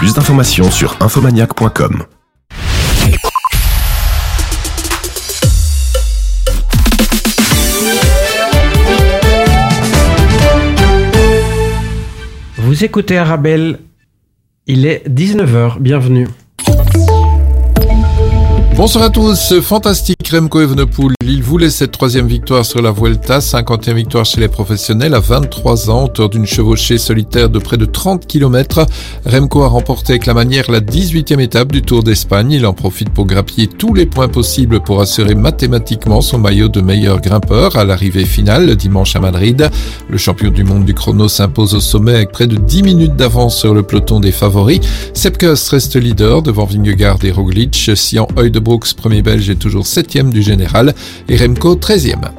Plus d'informations sur infomaniac.com. Vous écoutez Arabelle, il est 19h, bienvenue. Bonsoir à tous, fantastique Remco Evenepoel. Il voulait cette troisième victoire sur la Vuelta, 51 victoire chez les professionnels à 23 ans, auteur d'une chevauchée solitaire de près de 30 km. Remco a remporté avec la manière la 18e étape du Tour d'Espagne. Il en profite pour grappiller tous les points possibles pour assurer mathématiquement son maillot de meilleur grimpeur à l'arrivée finale dimanche à Madrid. Le champion du monde du chrono s'impose au sommet avec près de 10 minutes d'avance sur le peloton des favoris. Sepkus reste leader devant Vingegaard et Roglic. Sian Brooks, premier belge, est toujours septième du général et Remco 13e.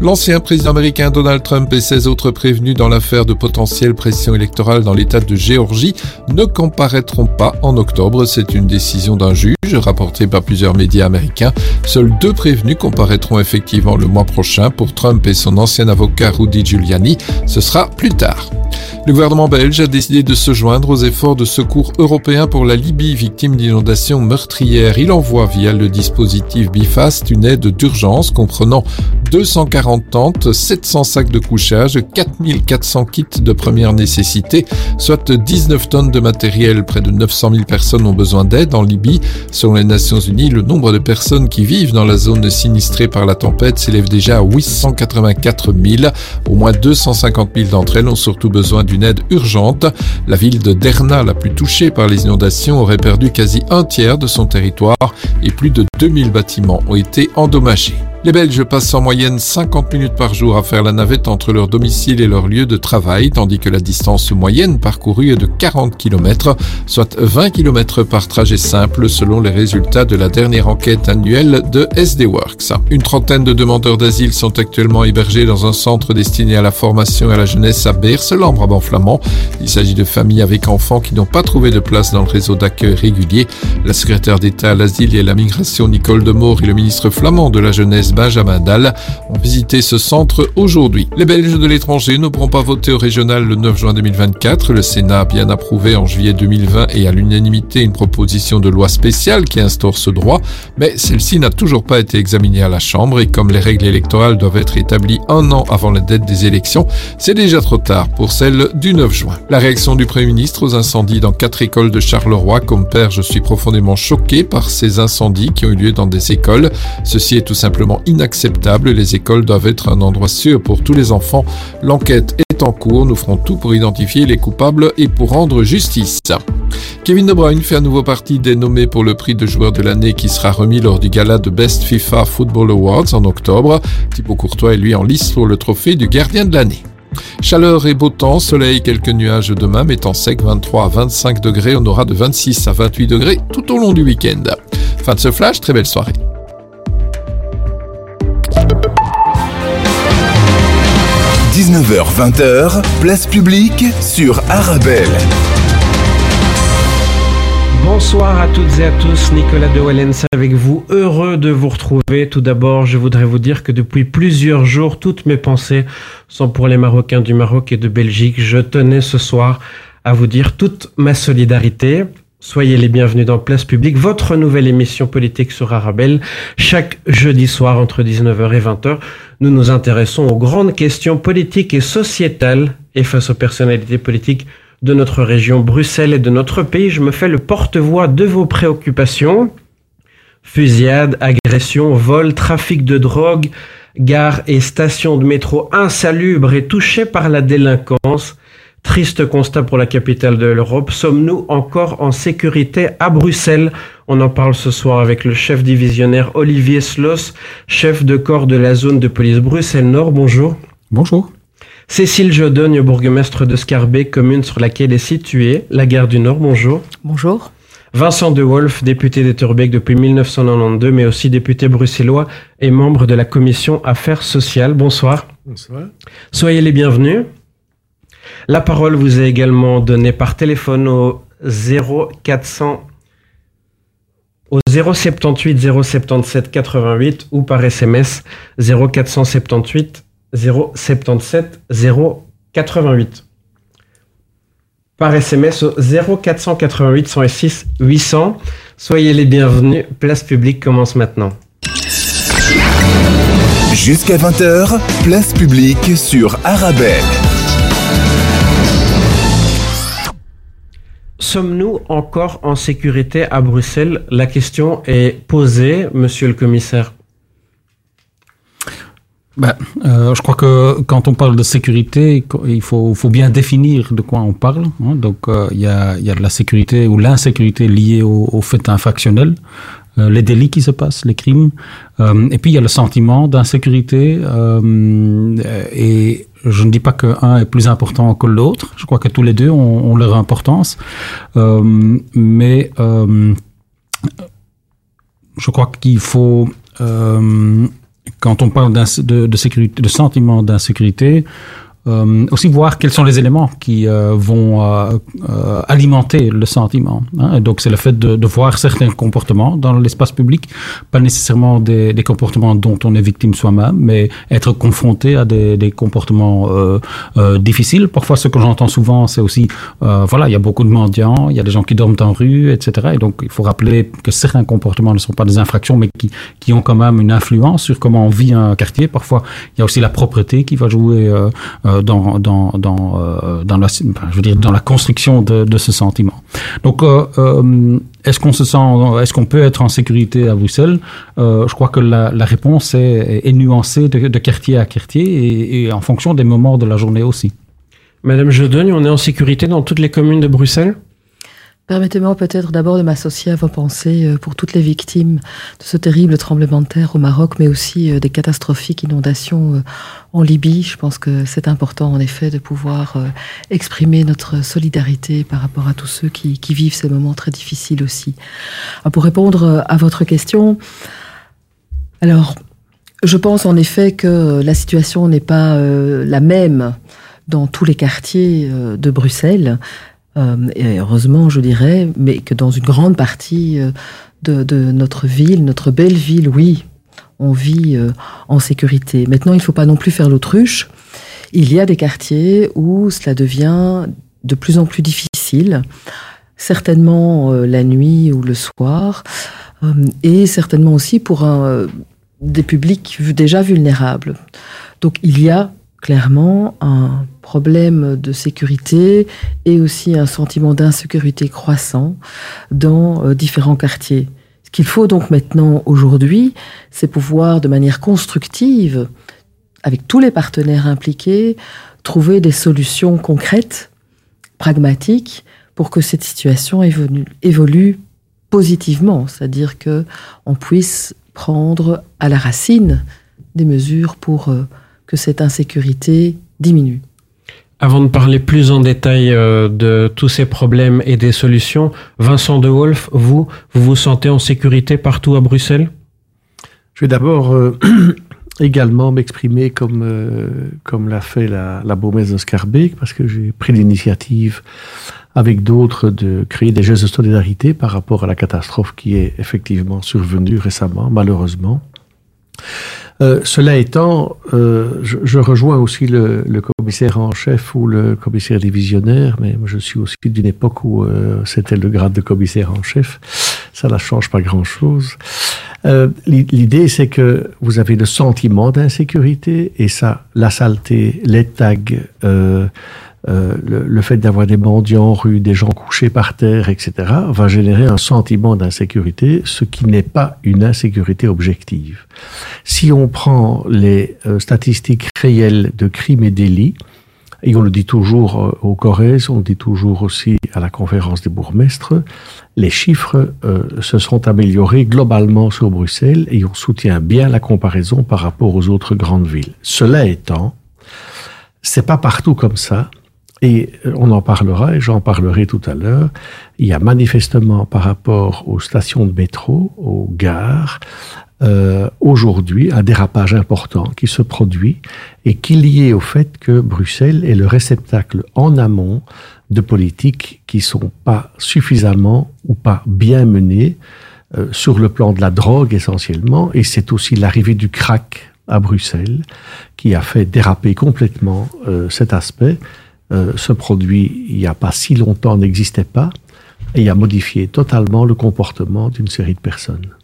L'ancien président américain Donald Trump et ses autres prévenus dans l'affaire de potentielle pression électorale dans l'État de Géorgie ne comparaîtront pas en octobre. C'est une décision d'un juge rapportée par plusieurs médias américains. Seuls deux prévenus comparaîtront effectivement le mois prochain pour Trump et son ancien avocat Rudy Giuliani. Ce sera plus tard. Le gouvernement belge a décidé de se joindre aux efforts de secours européens pour la Libye victime d'inondations meurtrières. Il envoie via le dispositif Bifast une aide d'urgence comprenant 240 tentes, 700 sacs de couchage, 4400 kits de première nécessité, soit 19 tonnes de matériel. Près de 900 000 personnes ont besoin d'aide en Libye. Selon les Nations Unies, le nombre de personnes qui vivent dans la zone sinistrée par la tempête s'élève déjà à 884 000. Au moins 250 000 d'entre elles ont surtout besoin d'une aide urgente. La ville de Derna, la plus touchée par les inondations, aurait perdu quasi un tiers de son territoire et plus de 2000 bâtiments ont été endommagés. Les Belges passent en moyenne 50 minutes par jour à faire la navette entre leur domicile et leur lieu de travail, tandis que la distance moyenne parcourue est de 40 km, soit 20 km par trajet simple selon les résultats de la dernière enquête annuelle de SD Works. Une trentaine de demandeurs d'asile sont actuellement hébergés dans un centre destiné à la formation et à la jeunesse à Beerseland, Brabant flamand. Il s'agit de familles avec enfants qui n'ont pas trouvé de place dans le réseau d'accueil régulier. La secrétaire d'État à l'asile et à la migration Nicole Demore et le ministre flamand de la jeunesse Benjamin Dalle ont visité ce centre aujourd'hui. Les Belges de l'étranger ne pourront pas voter au régional le 9 juin 2024. Le Sénat a bien approuvé en juillet 2020 et à l'unanimité une proposition de loi spéciale qui instaure ce droit, mais celle-ci n'a toujours pas été examinée à la Chambre et comme les règles électorales doivent être établies un an avant la date des élections, c'est déjà trop tard pour celle du 9 juin. La réaction du Premier ministre aux incendies dans quatre écoles de Charleroi, comme père, je suis profondément choqué par ces incendies qui ont eu lieu dans des écoles. Ceci est tout simplement inacceptable. Les écoles doivent être un endroit sûr pour tous les enfants. L'enquête est en cours. Nous ferons tout pour identifier les coupables et pour rendre justice. Kevin De Bruyne fait à nouveau partie des nommés pour le prix de joueur de l'année qui sera remis lors du gala de Best FIFA Football Awards en octobre. Thibaut Courtois est lui en lice pour le trophée du gardien de l'année. Chaleur et beau temps, soleil, quelques nuages demain, mais temps sec 23 à 25 degrés, on aura de 26 à 28 degrés tout au long du week-end. Fin de ce flash, très belle soirée. 19h-20h, place publique sur Arabelle. Bonsoir à toutes et à tous, Nicolas de Wallens avec vous, heureux de vous retrouver. Tout d'abord, je voudrais vous dire que depuis plusieurs jours, toutes mes pensées sont pour les Marocains du Maroc et de Belgique. Je tenais ce soir à vous dire toute ma solidarité. Soyez les bienvenus dans Place Publique, votre nouvelle émission politique sur Arabelle. Chaque jeudi soir entre 19h et 20h, nous nous intéressons aux grandes questions politiques et sociétales et face aux personnalités politiques de notre région Bruxelles et de notre pays. Je me fais le porte-voix de vos préoccupations. Fusillades, agressions, vols, trafic de drogue, gares et stations de métro insalubres et touchées par la délinquance. Triste constat pour la capitale de l'Europe. Sommes-nous encore en sécurité à Bruxelles? On en parle ce soir avec le chef divisionnaire Olivier Sloss, chef de corps de la zone de police Bruxelles-Nord. Bonjour. Bonjour. Cécile Jodogne, bourgmestre de Scarbet, commune sur laquelle est située la gare du Nord. Bonjour. Bonjour. Vincent De Wolf, député d'Etterbeek depuis 1992, mais aussi député bruxellois et membre de la commission Affaires sociales. Bonsoir. Bonsoir. Soyez les bienvenus. La parole vous est également donnée par téléphone au 0400 au 078 077 88 ou par SMS 0478 077 088. par SMS au 0488 106 800. Soyez les bienvenus. Place publique commence maintenant. Jusqu'à 20h, place publique sur Arabelle. Sommes-nous encore en sécurité à Bruxelles? La question est posée, monsieur le commissaire. Ben, euh, je crois que quand on parle de sécurité, il faut, bien définir de quoi on parle. Hein. Donc, euh, il y, a, de la sécurité ou l'insécurité liée au fait infractionnel, euh, les délits qui se passent, les crimes. Euh, et puis, il y a le sentiment d'insécurité. Euh, et je ne dis pas qu'un est plus important que l'autre. Je crois que tous les deux ont, ont leur importance. mais je crois qu'il faut quand on parle de, de, sécurité, de sentiment d'insécurité, euh, aussi voir quels sont les éléments qui euh, vont euh, euh alimenter le sentiment. Hein. Donc c'est le fait de, de, voir certains comportements dans l'espace public, pas nécessairement des, des, comportements dont on est victime soi-même, mais être confronté à des, des comportements euh, euh, difficiles. Parfois ce que j'entends souvent c'est aussi, voilà, il y a beaucoup de mendiants, il y a des gens qui dorment en rue, etc. Et donc il faut rappeler que certains comportements ne sont pas des infractions, mais qui, qui ont quand même une influence sur comment on vit un quartier. Parfois il y a aussi la propreté qui va jouer dans, dans, dans, euh, dans, la, je veux dire, dans la construction de, ce sentiment. Donc, euh, est-ce qu'on se sent, est-ce qu'on peut être en sécurité à Bruxelles? Je crois que la, réponse est, nuancée de, quartier à quartier et, et, en fonction des moments de la journée aussi. Madame Jedogne, on est en sécurité dans toutes les communes de Bruxelles? Permettez-moi peut-être d'abord de m'associer à vos pensées euh, pour toutes les victimes de ce terrible tremblement de terre au Maroc, mais aussi euh, des catastrophiques inondations euh, en Libye. Je pense que c'est important en effet de pouvoir exprimer notre solidarité par rapport à tous ceux qui, qui vivent ces moments très difficiles aussi. Pour répondre à votre question, alors je pense en effet que la situation n'est pas la même dans tous les quartiers de Bruxelles. Euh, et heureusement, je dirais, mais que dans une grande partie euh, de, notre ville, notre belle ville, oui, on vit euh, en sécurité. Maintenant, il ne faut pas non plus faire l'autruche. Il y a des quartiers où cela devient de plus en plus difficile, certainement la nuit ou le soir, et certainement aussi pour des publics déjà vulnérables. Donc il y a clairement un problème de sécurité et aussi un sentiment d'insécurité croissant dans euh, différents quartiers. Ce qu'il faut donc maintenant aujourd'hui, c'est pouvoir de manière constructive, avec tous les partenaires impliqués, trouver des solutions concrètes, pragmatiques, pour que cette situation évolue, positivement, c'est-à-dire que on puisse prendre à la racine des mesures pour euh, que cette insécurité diminue. Avant de parler plus en détail euh, de tous ces problèmes et des solutions, Vincent de Wolf, vous, vous vous sentez en sécurité partout à Bruxelles? Je vais d'abord euh, également m'exprimer comme, euh, comme l'a fait la, la Baumesse de Scarbeck, parce que j'ai pris l'initiative avec d'autres de créer des gestes de solidarité par rapport à la catastrophe qui est effectivement survenue récemment, malheureusement. Euh, cela étant, euh, je, je, rejoins aussi le, le, commissaire en chef ou le commissaire divisionnaire, mais je suis aussi d'une époque où euh, c'était le grade de commissaire en chef. Ça ne change pas grand-chose. Euh, L'idée, c'est que vous avez le sentiment d'insécurité et ça, la saleté, les tags, euh, le, le, fait d'avoir des mendiants en rue, des gens couchés par terre, etc., va générer un sentiment d'insécurité, ce qui n'est pas une insécurité objective. Si on prend les euh, statistiques réelles de crimes et délits, et on le dit toujours euh, au Corrèze, on le dit toujours aussi à la conférence des bourgmestres, les chiffres se sont améliorés globalement sur Bruxelles et on soutient bien la comparaison par rapport aux autres grandes villes. Cela étant, c'est pas partout comme ça. Et on en parlera, et j'en parlerai tout à l'heure. Il y a manifestement par rapport aux stations de métro, aux gares, euh, aujourd'hui un dérapage important qui se produit et qui est lié au fait que Bruxelles est le réceptacle en amont de politiques qui sont pas suffisamment ou pas bien menées euh, sur le plan de la drogue essentiellement, et c'est aussi l'arrivée du crack à Bruxelles qui a fait déraper complètement euh, cet aspect euh, ce produit, il n'y a pas si longtemps, n'existait pas et a modifié totalement le comportement d'une série de personnes.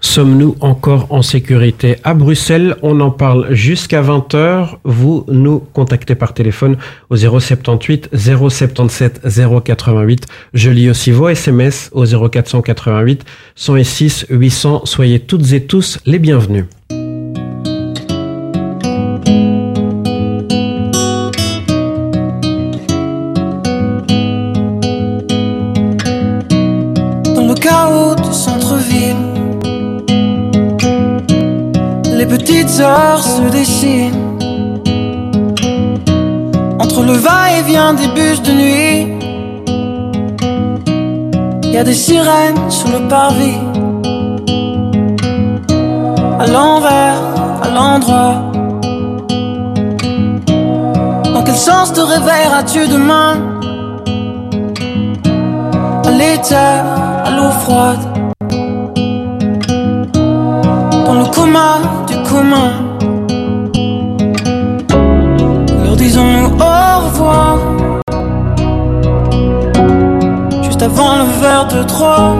Sommes-nous encore en sécurité à Bruxelles? On en parle jusqu'à 20h. Vous nous contactez par téléphone au 078 077 088. Je lis aussi vos SMS au 0488 106 800. Soyez toutes et tous les bienvenus. Heures se dessinent. Entre le va-et-vient des bus de nuit, y a des sirènes sous le parvis. À l'envers, à l'endroit. Dans quel sens te réveilleras-tu demain? À l'éther, à l'eau froide. Dans le coma Leur disons-nous au revoir. Juste avant le verre de trop.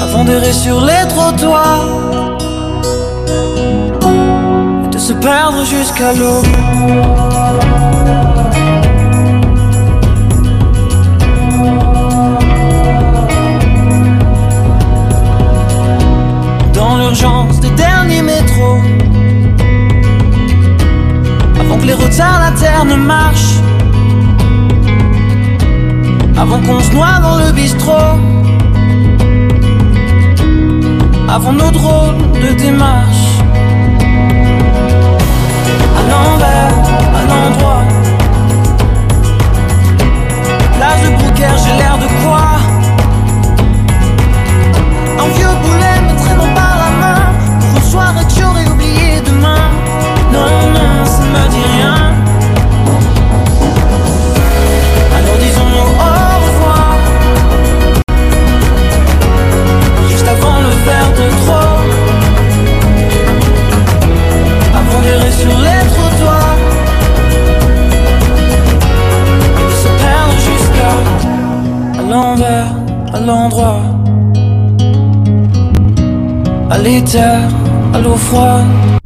Avant d'errer sur les trottoirs. Et de se perdre jusqu'à l'eau. L'urgence des derniers métros. Avant que les retards la terre ne marchent. Avant qu'on se noie dans le bistrot. Avant nos drôles de démarches. À l'envers, à l'endroit. Plage de Brouquer, j'ai l'air de quoi? Un vieux boulet Une soirée que j'aurais oublié demain Non, non, ça me dit rien. Alors disons-nous au revoir. Juste avant le verre de trop. Avant d'errer sur les trottoirs. Et de se perdre jusqu'à à l'envers, à l'endroit. À l'éther, à l'eau froide.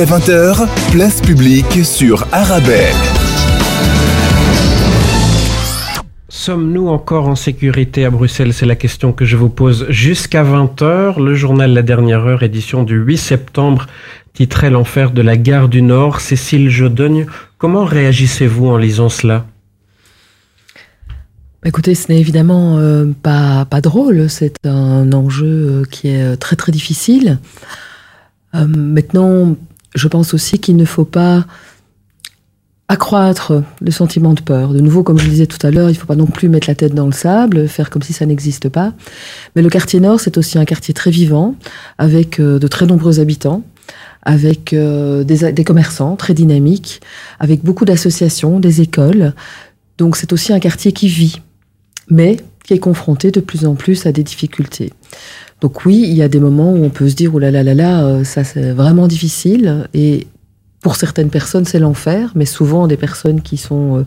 Jusqu'à 20h, place publique sur Arabelle. Sommes-nous encore en sécurité à Bruxelles? C'est la question que je vous pose jusqu'à 20h. Le journal La Dernière Heure, édition du 8 septembre, titrait L'enfer de la gare du Nord. Cécile Jodogne, comment réagissez-vous en lisant cela? Écoutez, ce n'est évidemment euh, pas, pas drôle, c'est un enjeu euh, qui est euh, très très difficile. Euh, maintenant, je pense aussi qu'il ne faut pas accroître le sentiment de peur. De nouveau, comme je le disais tout à l'heure, il ne faut pas non plus mettre la tête dans le sable, faire comme si ça n'existe pas. Mais le quartier nord, c'est aussi un quartier très vivant, avec euh, de très nombreux habitants, avec euh, des, des commerçants très dynamiques, avec beaucoup d'associations, des écoles. Donc c'est aussi un quartier qui vit, mais qui est confronté de plus en plus à des difficultés. Donc oui, il y a des moments où on peut se dire, oh là là là là, euh, ça c'est vraiment difficile. Et pour certaines personnes, c'est l'enfer, mais souvent des personnes qui sont euh,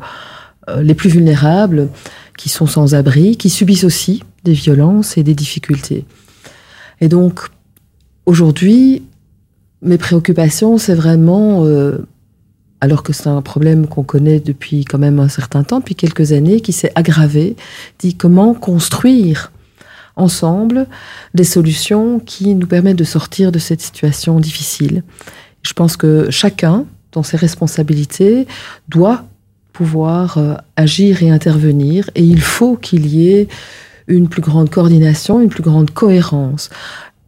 euh, les plus vulnérables, qui sont sans abri, qui subissent aussi des violences et des difficultés. Et donc, aujourd'hui, mes préoccupations, c'est vraiment, alors que c'est un problème qu'on connaît depuis quand même un certain temps, depuis quelques années, qui s'est aggravé, dit comment construire ensemble des solutions qui nous permettent de sortir de cette situation difficile. Je pense que chacun, dans ses responsabilités, doit pouvoir euh, agir et intervenir, et il faut qu'il y ait une plus grande coordination, une plus grande cohérence.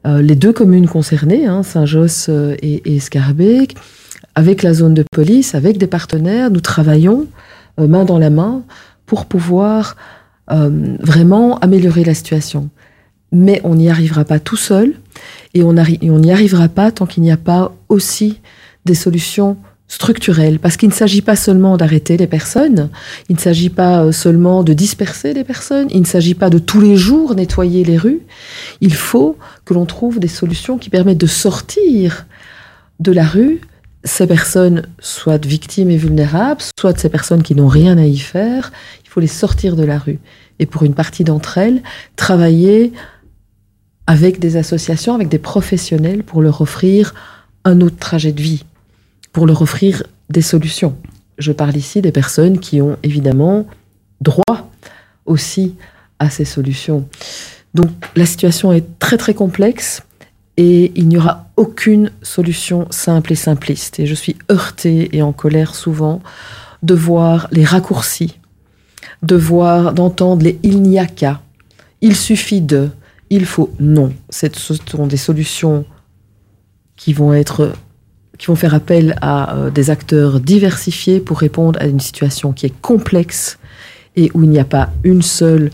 Euh, les deux communes concernées, hein, Saint-Josse euh, et, et Scarbeck, avec la zone de police, avec des partenaires, nous travaillons main dans la main pour pouvoir euh, vraiment améliorer la situation. Mais on n'y arrivera pas tout seul et on n'y arrivera pas tant qu'il n'y a pas aussi des solutions structurelles. Parce qu'il ne s'agit pas seulement d'arrêter les personnes, il ne s'agit pas euh, seulement de disperser les personnes, il ne s'agit pas de tous les jours nettoyer les rues. Il faut que l'on trouve des solutions qui permettent de sortir de la rue ces personnes, soit victimes et vulnérables, soit ces personnes qui n'ont rien à y faire. Faut les sortir de la rue. Et pour une partie d'entre elles, travailler avec des associations, avec des professionnels pour leur offrir un autre trajet de vie, pour leur offrir des solutions. Je parle ici des personnes qui ont évidemment droit aussi à ces solutions. Donc la situation est très très complexe et il n'y aura aucune solution simple et simpliste. Et je suis heurtée et en colère souvent de voir les raccourcis, de voir, d'entendre les il n'y a qu'à, il suffit de, il faut non. Ce sont des solutions qui vont être qui vont faire appel à euh, des acteurs diversifiés pour répondre à une situation qui est complexe et où il n'y a pas une seule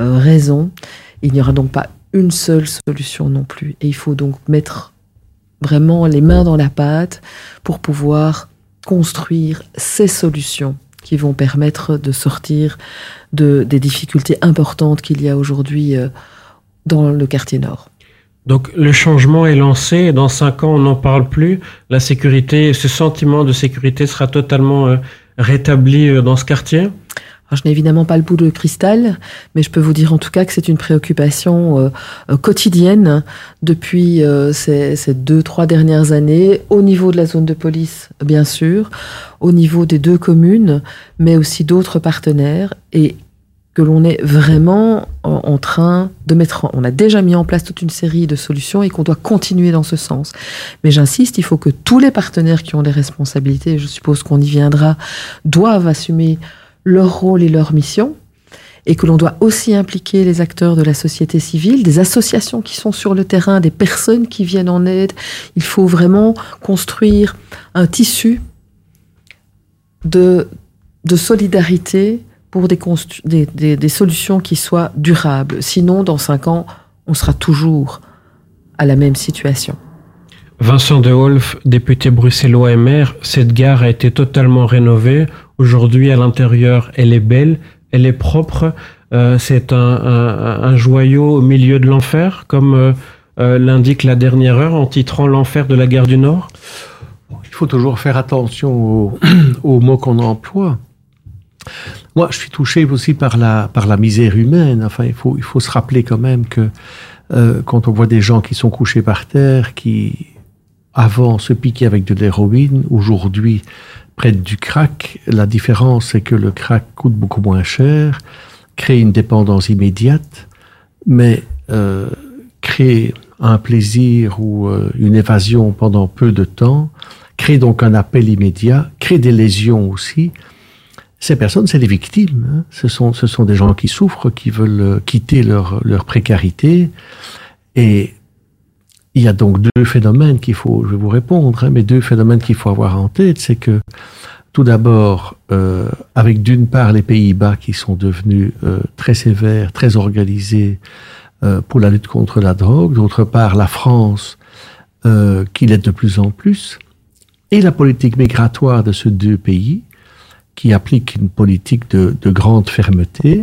euh, raison. Il n'y aura donc pas une seule solution non plus. Et il faut donc mettre vraiment les mains dans la pâte pour pouvoir construire ces solutions qui vont permettre de sortir de, des difficultés importantes qu'il y a aujourd'hui euh, dans le quartier nord. Donc le changement est lancé dans cinq ans on n'en parle plus. La sécurité, ce sentiment de sécurité sera totalement euh, rétabli euh, dans ce quartier? Je n'ai évidemment pas le bout de cristal, mais je peux vous dire en tout cas que c'est une préoccupation euh, euh, quotidienne depuis euh, ces, deux, trois dernières années, au niveau de la zone de police, bien sûr, au niveau des deux communes, mais aussi d'autres partenaires, et que l'on est vraiment en, en train de mettre en... On a déjà mis en place toute une série de solutions et qu'on doit continuer dans ce sens. Mais j'insiste, il faut que tous les partenaires qui ont des responsabilités, je suppose qu'on y viendra, doivent assumer leur rôle et leur mission, et que l'on doit aussi impliquer les acteurs de la société civile, des associations qui sont sur le terrain, des personnes qui viennent en aide. Il faut vraiment construire un tissu de, solidarité pour des solutions qui soient durables. Sinon, dans cinq ans, on sera toujours à la même situation. Vincent de Wolf, député bruxellois et maire, cette gare a été totalement rénovée. Aujourd'hui, à l'intérieur, elle est belle, elle est propre. Euh, c'est un, un- un joyau au milieu de l'enfer, comme euh, euh, l'indique la dernière heure en titrant l'enfer de la gare du Nord. Il faut toujours faire attention aux, aux mots qu'on emploie. Moi, je suis touché aussi par la, par la misère humaine. Enfin, il faut, il faut se rappeler quand même que euh, quand on voit des gens qui sont couchés par terre, qui avant se piquaient avec de l'héroïne, aujourd'hui prennent du crack, la différence c'est que le crack coûte beaucoup moins cher, crée une dépendance immédiate, mais euh, crée un plaisir ou euh, une évasion pendant peu de temps, crée donc un appel immédiat, crée des lésions aussi. Ces personnes, c'est des victimes. hein. Ce, sont, ce sont des gens qui souffrent, qui veulent euh, quitter leur, leur précarité. Et il y a donc deux phénomènes qu'il faut, je vais vous répondre, hein, mais deux phénomènes qu'il faut avoir en tête. C'est que, tout d'abord, euh, avec d'une part les Pays-Bas qui sont devenus euh, très sévères, très organisés euh, pour la lutte contre la drogue, d'autre part la France qui l'est de plus en plus, et la politique migratoire de ces deux pays qui applique une politique de grande fermeté.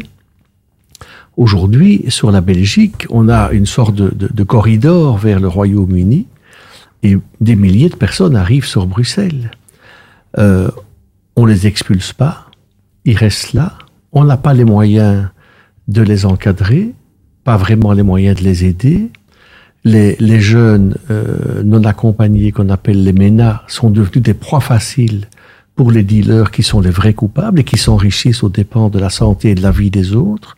Aujourd'hui, sur la Belgique, on a une sorte de, corridor vers le Royaume-Uni et des milliers de personnes arrivent sur Bruxelles. Euh, on les expulse pas, ils restent là, on n'a pas les moyens de les encadrer, pas vraiment les moyens de les aider. Les, les jeunes euh, non accompagnés qu'on appelle les MENA sont devenus des proies faciles pour les dealers qui sont les vrais coupables et qui s'enrichissent aux dépens de la santé et de la vie des autres.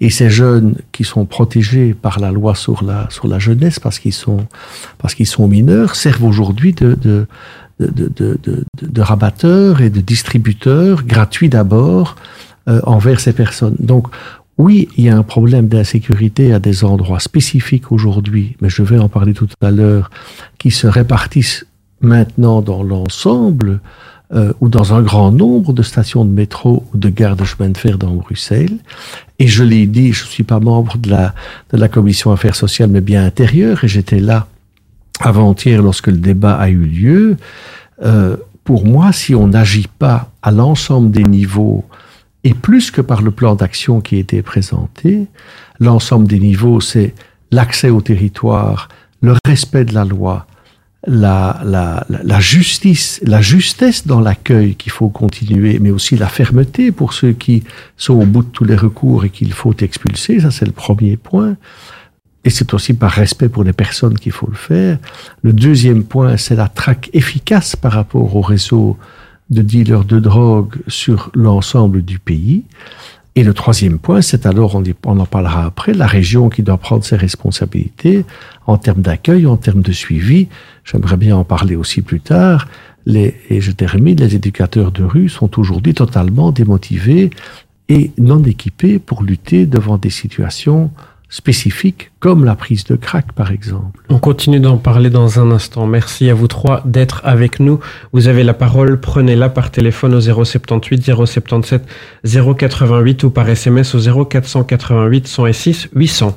Et ces jeunes qui sont protégés par la loi sur la, sur la jeunesse parce qu'ils sont, parce qu'ils sont mineurs servent aujourd'hui de, de, de, de, de, rabatteurs et de distributeurs gratuits d'abord euh, envers ces personnes. Donc, oui, il y a un problème d'insécurité à des endroits spécifiques aujourd'hui, mais je vais en parler tout à l'heure, qui se répartissent maintenant dans l'ensemble euh, ou dans un grand nombre de stations de métro ou de gares de chemin de fer dans Bruxelles. Et je l'ai dit, je suis pas membre de la, de la commission affaires sociales, mais bien intérieure, et j'étais là avant-hier lorsque le débat a eu lieu. Euh, pour moi, si on n'agit pas à l'ensemble des niveaux, et plus que par le plan d'action qui a été présenté, l'ensemble des niveaux, c'est l'accès au territoire, le respect de la loi, la, la, la justice, la justesse dans l'accueil qu'il faut continuer, mais aussi la fermeté pour ceux qui sont au bout de tous les recours et qu'il faut expulser. Ça, c'est le premier point. Et c'est aussi par respect pour les personnes qu'il faut le faire. Le deuxième point, c'est la traque efficace par rapport au réseau de dealers de drogue sur l'ensemble du pays. Et le troisième point, c'est alors, on, on en parlera après, la région qui doit prendre ses responsabilités en termes d'accueil, en termes de suivi. J'aimerais bien en parler aussi plus tard. Les, et je termine, les éducateurs de rue sont aujourd'hui totalement démotivés et non équipés pour lutter devant des situations spécifiques comme la prise de crack par exemple. On continue d'en parler dans un instant. Merci à vous trois d'être avec nous. Vous avez la parole, prenez-la par téléphone au 078 077 088 ou par SMS au 0488 106 800.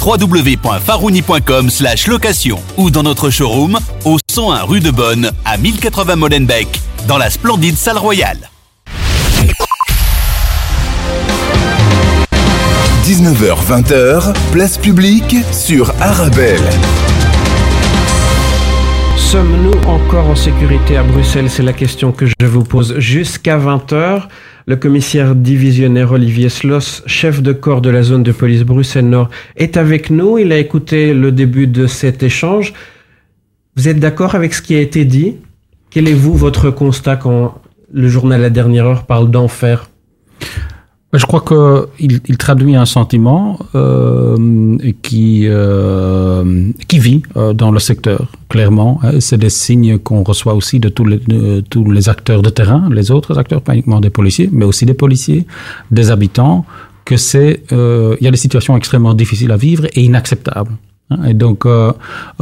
www.farouni.com location ou dans notre showroom au 101 rue de Bonne à 1080 Molenbeek dans la splendide salle royale. 19h-20h, place publique sur Arabelle. Sommes-nous encore en sécurité à Bruxelles? C'est la question que je vous pose jusqu'à 20h. Le commissaire divisionnaire Olivier Sloss, chef de corps de la zone de police Bruxelles-Nord, est avec nous. Il a écouté le début de cet échange. Vous êtes d'accord avec ce qui a été dit? Quel est, vous, votre constat quand le journal La Dernière Heure parle d'enfer? Je crois qu'il il traduit un sentiment euh, qui, euh, qui vit euh, dans le secteur, clairement. C'est des signes qu'on reçoit aussi de tous, les, tous les acteurs de terrain, les autres acteurs, pas uniquement des policiers, mais aussi des policiers, des habitants, que c'est, euh, il y a des situations extrêmement difficiles à vivre et inacceptables. Hein. Et donc, euh,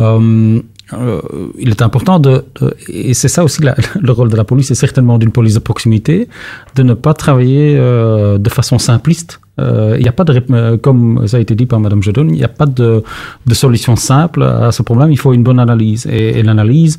euh, euh, il est important de, et c'est ça aussi le rôle de la police, et certainement d'une police de proximité, de ne pas travailler euh, de façon simpliste. Euh, Il n'y a pas de, comme ça a été dit par Madame Jedon, il n'y a pas de, de, solution simple à ce problème. Il faut une bonne analyse. Et, l'analyse,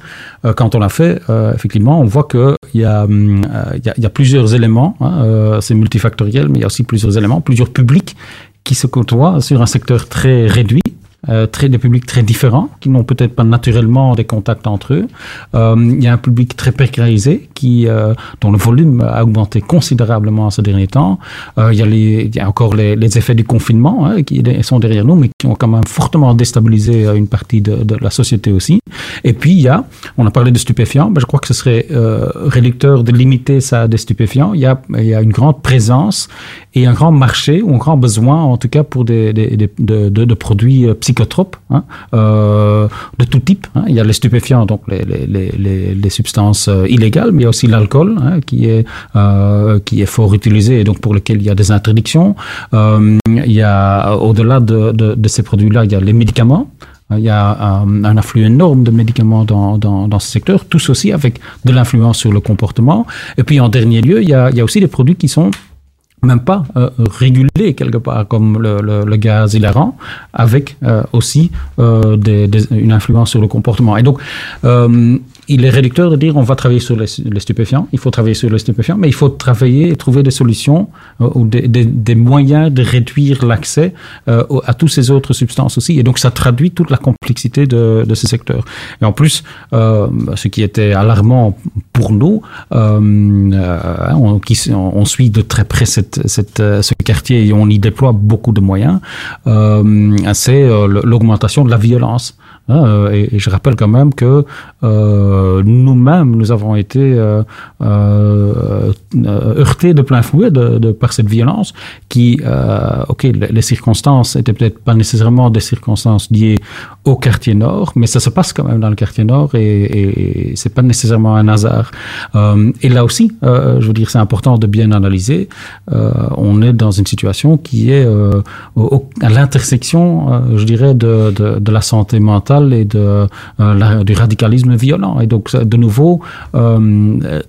quand on l'a fait, effectivement, on voit que il y a, hum, il y plusieurs éléments. Hein, c'est multifactoriel, mais il y a aussi plusieurs éléments, plusieurs publics qui se côtoient sur un secteur très réduit euh, très, des publics très différents, qui n'ont peut-être pas naturellement des contacts entre eux. Euh, il y a un public très précarisé, qui, euh, dont le volume a augmenté considérablement ces derniers temps. Euh, il, y a les, il y a encore les, les effets du confinement hein, qui sont derrière nous, mais qui ont quand même fortement déstabilisé une partie de, de la société aussi. Et puis, il y a, on a parlé de stupéfiants, mais je crois que ce serait euh, réducteur de limiter ça à des stupéfiants. Il y, a, il y a une grande présence et un grand marché, ou un grand besoin, en tout cas, pour des, de, produits psychotropes hein, euh, de tout type. Hein. Il y a les stupéfiants, donc les, substances euh, illégales, mais il y a aussi l'alcool hein, qui, est, euh, qui est fort utilisé et donc pour lequel il y a des interdictions. Euh, il y a, au-delà de, ces produits-là, il y a les médicaments. Il y a un, afflux énorme de médicaments dans, dans, ce secteur, tous aussi avec de l'influence sur le comportement. Et puis en dernier lieu, il y a aussi des produits qui sont même pas euh, régulés quelque part, comme le, gaz hilarant, avec euh, aussi euh, une influence sur le comportement. Et donc, il est réducteur de dire on va travailler sur les, stupéfiants, il faut travailler sur les stupéfiants, mais il faut travailler et trouver des solutions euh, ou des, moyens de réduire l'accès euh, à toutes ces autres substances aussi. Et donc ça traduit toute la complexité de, ce secteur. Et en plus, euh, ce qui était alarmant pour nous, on, qui, suit de très près cette, ce quartier et on y déploie beaucoup de moyens, c'est l'augmentation de la violence. Hein, et, et, je rappelle quand même que euh, nous-mêmes, nous avons été euh, euh, heurtés de plein fouet de, par cette violence qui, euh, ok, les, circonstances étaient peut-être pas nécessairement des circonstances liées au quartier nord, mais ça se passe quand même dans le quartier nord et, et, c'est pas nécessairement un hasard. Euh, et là aussi, euh, je veux dire, c'est important de bien analyser. on est dans une situation qui est à l'intersection, je dirais, de la santé mentale et de, euh, du radicalisme violent. Et donc, de nouveau, euh,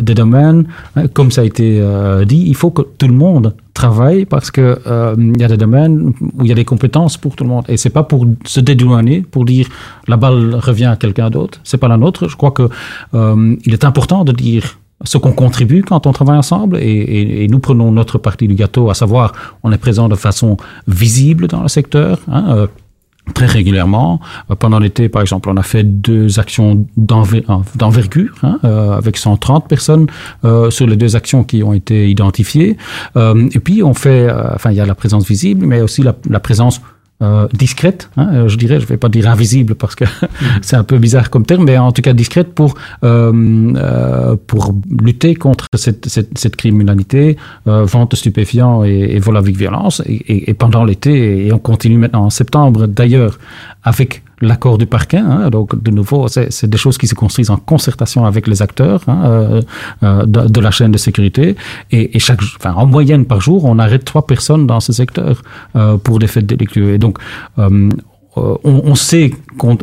des domaines, comme ça a été euh, dit, il faut que tout le monde travaille parce que euh, il y a des domaines où il y a des compétences pour tout le monde. Et c'est pas pour se dédouaner pour dire la balle revient à quelqu'un d'autre. C'est pas la nôtre. Je crois que euh, il est important de dire ce qu'on contribue quand on travaille ensemble et, nous prenons notre partie du gâteau à savoir on est présent de façon visible dans le secteur hein, très régulièrement. Pendant l'été, par exemple, on a fait deux actions d'envergure, hein, euh, avec 130 personnes euh, sur les deux actions qui ont été identifiées. Euh, et puis, on fait, euh, enfin, il y a la présence visible, mais aussi la, la présence euh, discrète, hein, je dirais, je vais pas dire invisible parce que c'est un peu bizarre comme terme, mais en tout cas discrète pour euh, euh, pour lutter contre cette, cette, cette criminalité, euh, vente de stupéfiants et, et vol avec violence. Et, et, et pendant l'été, et on continue maintenant en septembre d'ailleurs avec l'accord du parquet. Hein, donc, de nouveau, c'est des choses qui se construisent en concertation avec les acteurs hein, euh, euh, de, la chaîne de sécurité. Et, et chaque, enfin, en moyenne par jour, on arrête trois personnes dans ce secteur euh, pour des faits délictueux. Et donc, euh, on, on sait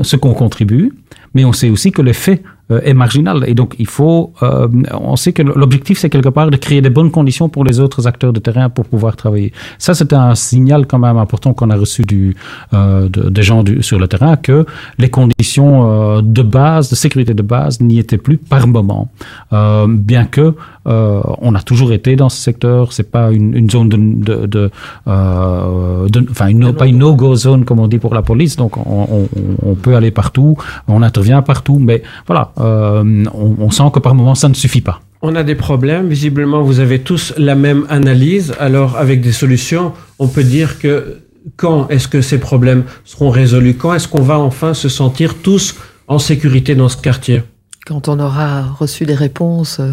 ce qu'on contribue, mais on sait aussi que les faits euh, est marginal. Et donc, il faut, euh, on sait que l'objectif, c'est quelque part de créer des bonnes conditions pour les autres acteurs de terrain pour pouvoir travailler. Ça, c'est un signal quand même important qu'on a reçu du, euh, de, des gens du, sur le terrain, que les conditions euh, de base, de sécurité de base, n'y étaient plus par moment. Euh, bien que euh, on a toujours été dans ce secteur, c'est pas une, une zone de, de, euh, enfin, une, pas une no-go zone comme on dit pour la police. Donc, on, on, on peut aller partout, on intervient partout, mais voilà, euh, on, on sent que par moment ça ne suffit pas. On a des problèmes. Visiblement, vous avez tous la même analyse. Alors, avec des solutions, on peut dire que quand est-ce que ces problèmes seront résolus? Quand est-ce qu'on va enfin se sentir tous en sécurité dans ce quartier? Quand on aura reçu des réponses euh,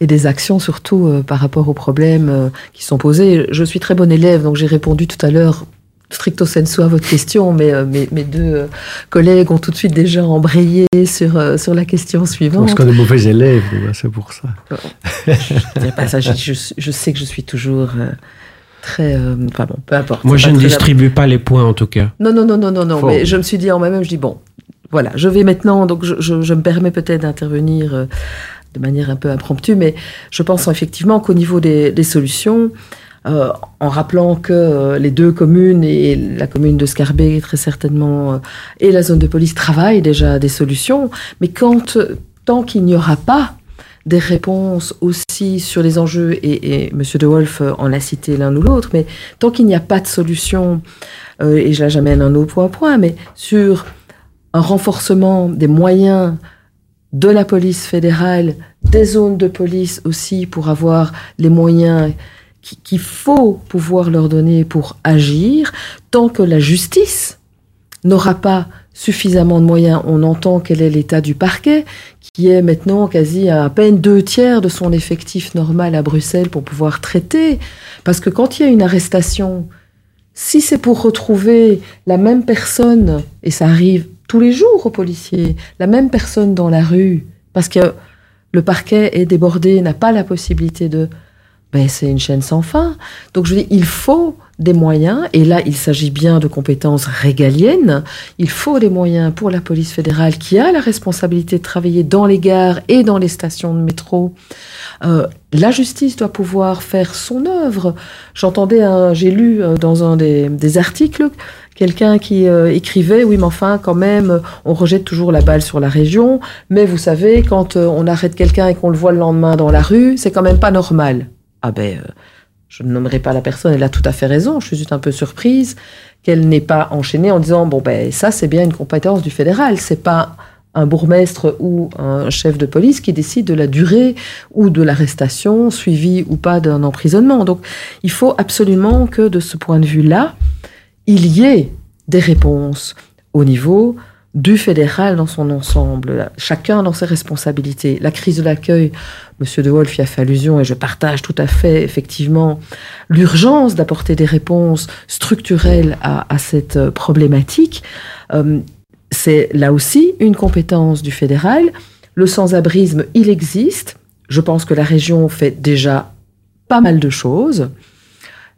et des actions surtout euh, par rapport aux problèmes euh, qui sont posés. Je suis très bon élève, donc j'ai répondu tout à l'heure stricto sensu à votre question, mais euh, mes, mes, deux euh, collègues ont tout de suite déjà embrayé sur, euh, sur la question suivante. Parce qu'on est mauvais élèves, c'est pour ça. je, pas ça je, je, je, sais que je suis toujours euh, très... Enfin bon, peu importe. Moi, je ne distribue pas les points, en tout cas. Non, non, non, non, non, non mais je me suis dit en moi-même, je dis, bon, voilà, je vais maintenant, donc je, je, je me permets peut-être d'intervenir euh, de manière un peu impromptue, mais je pense effectivement qu'au niveau des, des solutions, euh, en rappelant que euh, les deux communes et la commune de Scarbet très certainement euh, et la zone de police travaillent déjà à des solutions, mais tant qu'il n'y aura pas des réponses aussi sur les enjeux et, Monsieur de Wolf en a cité l'un ou l'autre, mais tant qu'il n'y a pas de solution et je la j'amène un autre point point, mais sur un renforcement des moyens de la police fédérale, des zones de police aussi pour avoir les moyens qu'il faut pouvoir leur donner pour agir, tant que la justice n'aura pas suffisamment de moyens. On entend quel est l'état du parquet, qui est maintenant quasi à, à peine deux tiers de son effectif normal à Bruxelles pour pouvoir traiter. Parce que quand il y a une arrestation, si c'est pour retrouver la même personne, et ça arrive tous les jours aux policiers, la même personne dans la rue, parce que le parquet est débordé, n'a pas la possibilité de ben, c'est une chaîne sans fin. Donc je dis, il faut des moyens, et là il s'agit bien de compétences régaliennes, il faut des moyens pour la police fédérale qui a la responsabilité de travailler dans les gares et dans les stations de métro. Euh, la justice doit pouvoir faire son œuvre. J'entendais, j'ai lu euh, dans un des, des articles quelqu'un qui euh, écrivait, oui mais enfin quand même, on rejette toujours la balle sur la région, mais vous savez, quand euh, on arrête quelqu'un et qu'on le voit le lendemain dans la rue, c'est quand même pas normal. Ah ben... Euh, je ne nommerai pas la personne, elle a tout à fait raison. Je suis juste un peu surprise qu'elle n'ait pas enchaîné en disant bon ben ça c'est bien une compétence du fédéral, c'est pas un bourgmestre ou un chef de police qui décide de la durée ou de l'arrestation, suivie ou pas d'un emprisonnement. Donc il faut absolument que de ce point de vue-là, il y ait des réponses au niveau du fédéral dans son ensemble, chacun dans ses responsabilités. La crise de l'accueil, Monsieur De Wolf y a fait allusion et je partage tout à fait effectivement l'urgence d'apporter des réponses structurelles à, cette problématique. Euh, c'est là aussi une compétence du fédéral. Le sans-abrisme, il existe. Je pense que la région fait déjà pas mal de choses,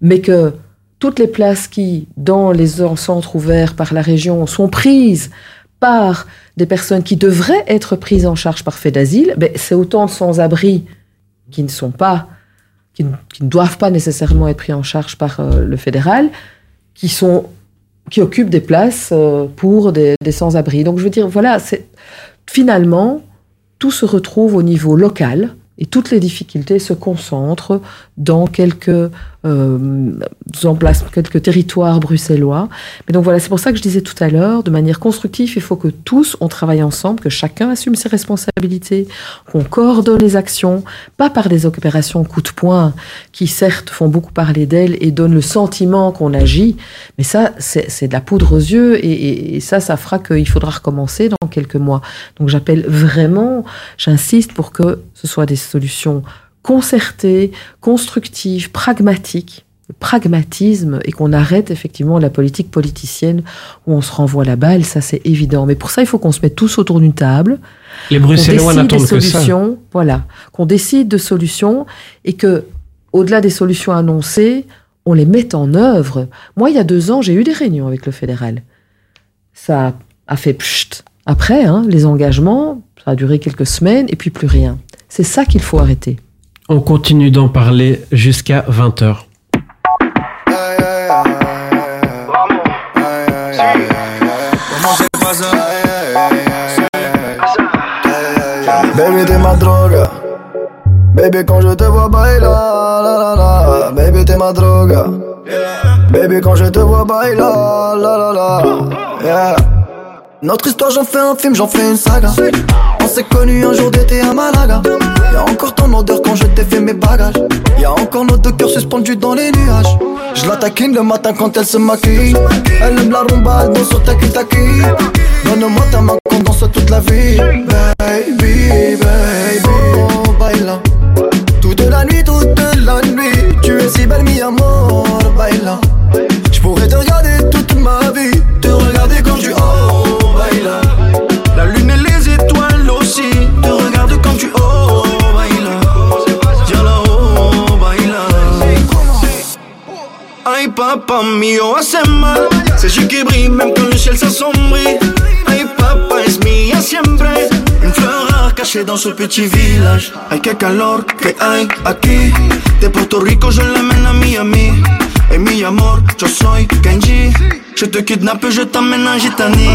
mais que toutes les places qui, dans les centres ouverts par la région, sont prises par des personnes qui devraient être prises en charge par fait d'asile, ben, c'est autant de sans-abri qui ne sont pas, qui ne, doivent pas nécessairement être pris en charge par euh, le fédéral, qui sont, qui occupent des places euh, pour des, sans-abri. Donc je veux dire, voilà, finalement tout se retrouve au niveau local et toutes les difficultés se concentrent dans quelques euh, en place quelques territoires bruxellois. Mais donc voilà, c'est pour ça que je disais tout à l'heure, de manière constructive, il faut que tous on travaille ensemble, que chacun assume ses responsabilités, qu'on coordonne les actions, pas par des opérations coup de poing qui certes font beaucoup parler d'elles et donnent le sentiment qu'on agit, mais ça c'est de la poudre aux yeux et, et ça, ça fera qu'il faudra recommencer dans quelques mois. Donc j'appelle vraiment, j'insiste pour que ce soit des solutions concertée, constructive, pragmatique, le pragmatisme, et qu'on arrête effectivement la politique politicienne où on se renvoie la balle, ça c'est évident. Mais pour ça, il faut qu'on se mette tous autour d'une table. Les Bruxellois n'attendent que ça. Voilà, qu'on décide de solutions et que, au-delà des solutions annoncées, on les mette en œuvre. Moi, il y a deux ans, j'ai eu des réunions avec le fédéral. Ça a fait pchit. Après, hein, les engagements, ça a duré quelques semaines et puis plus rien. C'est ça qu'il faut arrêter. On continue d'en parler jusqu'à 20h. Baby t'es ma drogue Baby quand je te vois bailer la, la, la. Baby t'es ma drogue Baby quand je te vois bailer la, la, la. Yeah. Notre histoire j'en fais un film, j'en fais une saga On s'est connus un jour d'été à Malaga Y'a encore ton odeur quand je t'ai fait mes bagages. Y'a encore nos deux cœurs suspendus dans les nuages. Je la taquine le matin quand elle se maquille. Elle aime la rumba, elle danse sur ta taki Donne-moi ta main qu'on danse toute la vie. Baby, baby, oh, baila. Toute la nuit, toute la nuit. Tu es si belle, mi amor, baila. Papa mío, hace mal. C'est yeux qui brille même quand le ciel s'assombrit. Ay, papa es mía siempre. Une fleur rare cachée dans ce petit village. Ay, qué calor que hay aquí. De Puerto Rico, je l'amène à Miami. Et mi amor, yo soy Kenji. Je te kidnappe, je t'amène à Gitani.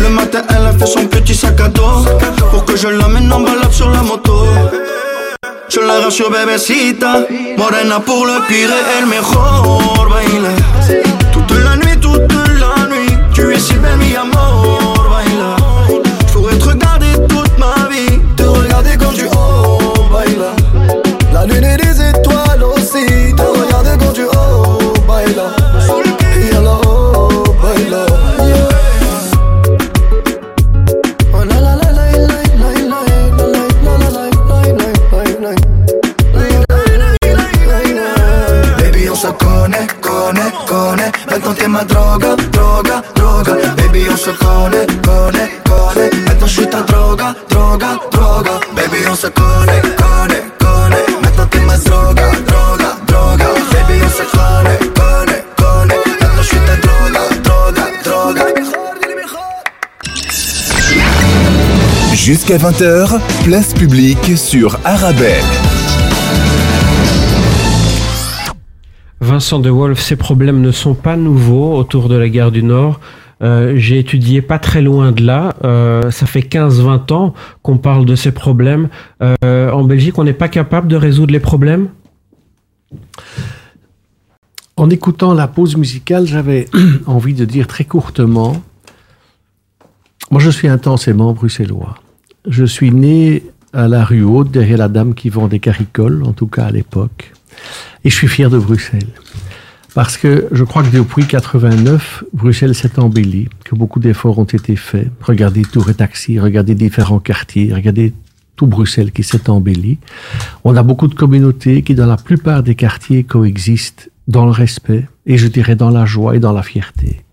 Le matin, elle a fait son petit sac à dos. Pour que je l'amène en balade sur la moto. Je la rassure, bébécita. Morena pour le pire et el mejor baile. Toute la nuit, toute la nuit. Tu es si mi amor, Jusqu'à 20h, place publique sur Arabelle. Vincent de Wolf, ces problèmes ne sont pas nouveaux autour de la gare du Nord. Euh, J'ai étudié pas très loin de là. Euh, ça fait 15-20 ans qu'on parle de ces problèmes. Euh, en Belgique, on n'est pas capable de résoudre les problèmes? En écoutant la pause musicale, j'avais envie de dire très courtement, moi je suis intensément bruxellois. Je suis né à la rue Haute, derrière la dame qui vend des caricoles, en tout cas à l'époque. Et je suis fier de Bruxelles. Parce que je crois que depuis 89, Bruxelles s'est embellie, que beaucoup d'efforts ont été faits. Regardez Tour et Taxi, regardez différents quartiers, regardez tout Bruxelles qui s'est embelli. On a beaucoup de communautés qui, dans la plupart des quartiers, coexistent dans le respect et je dirais dans la joie et dans la fierté.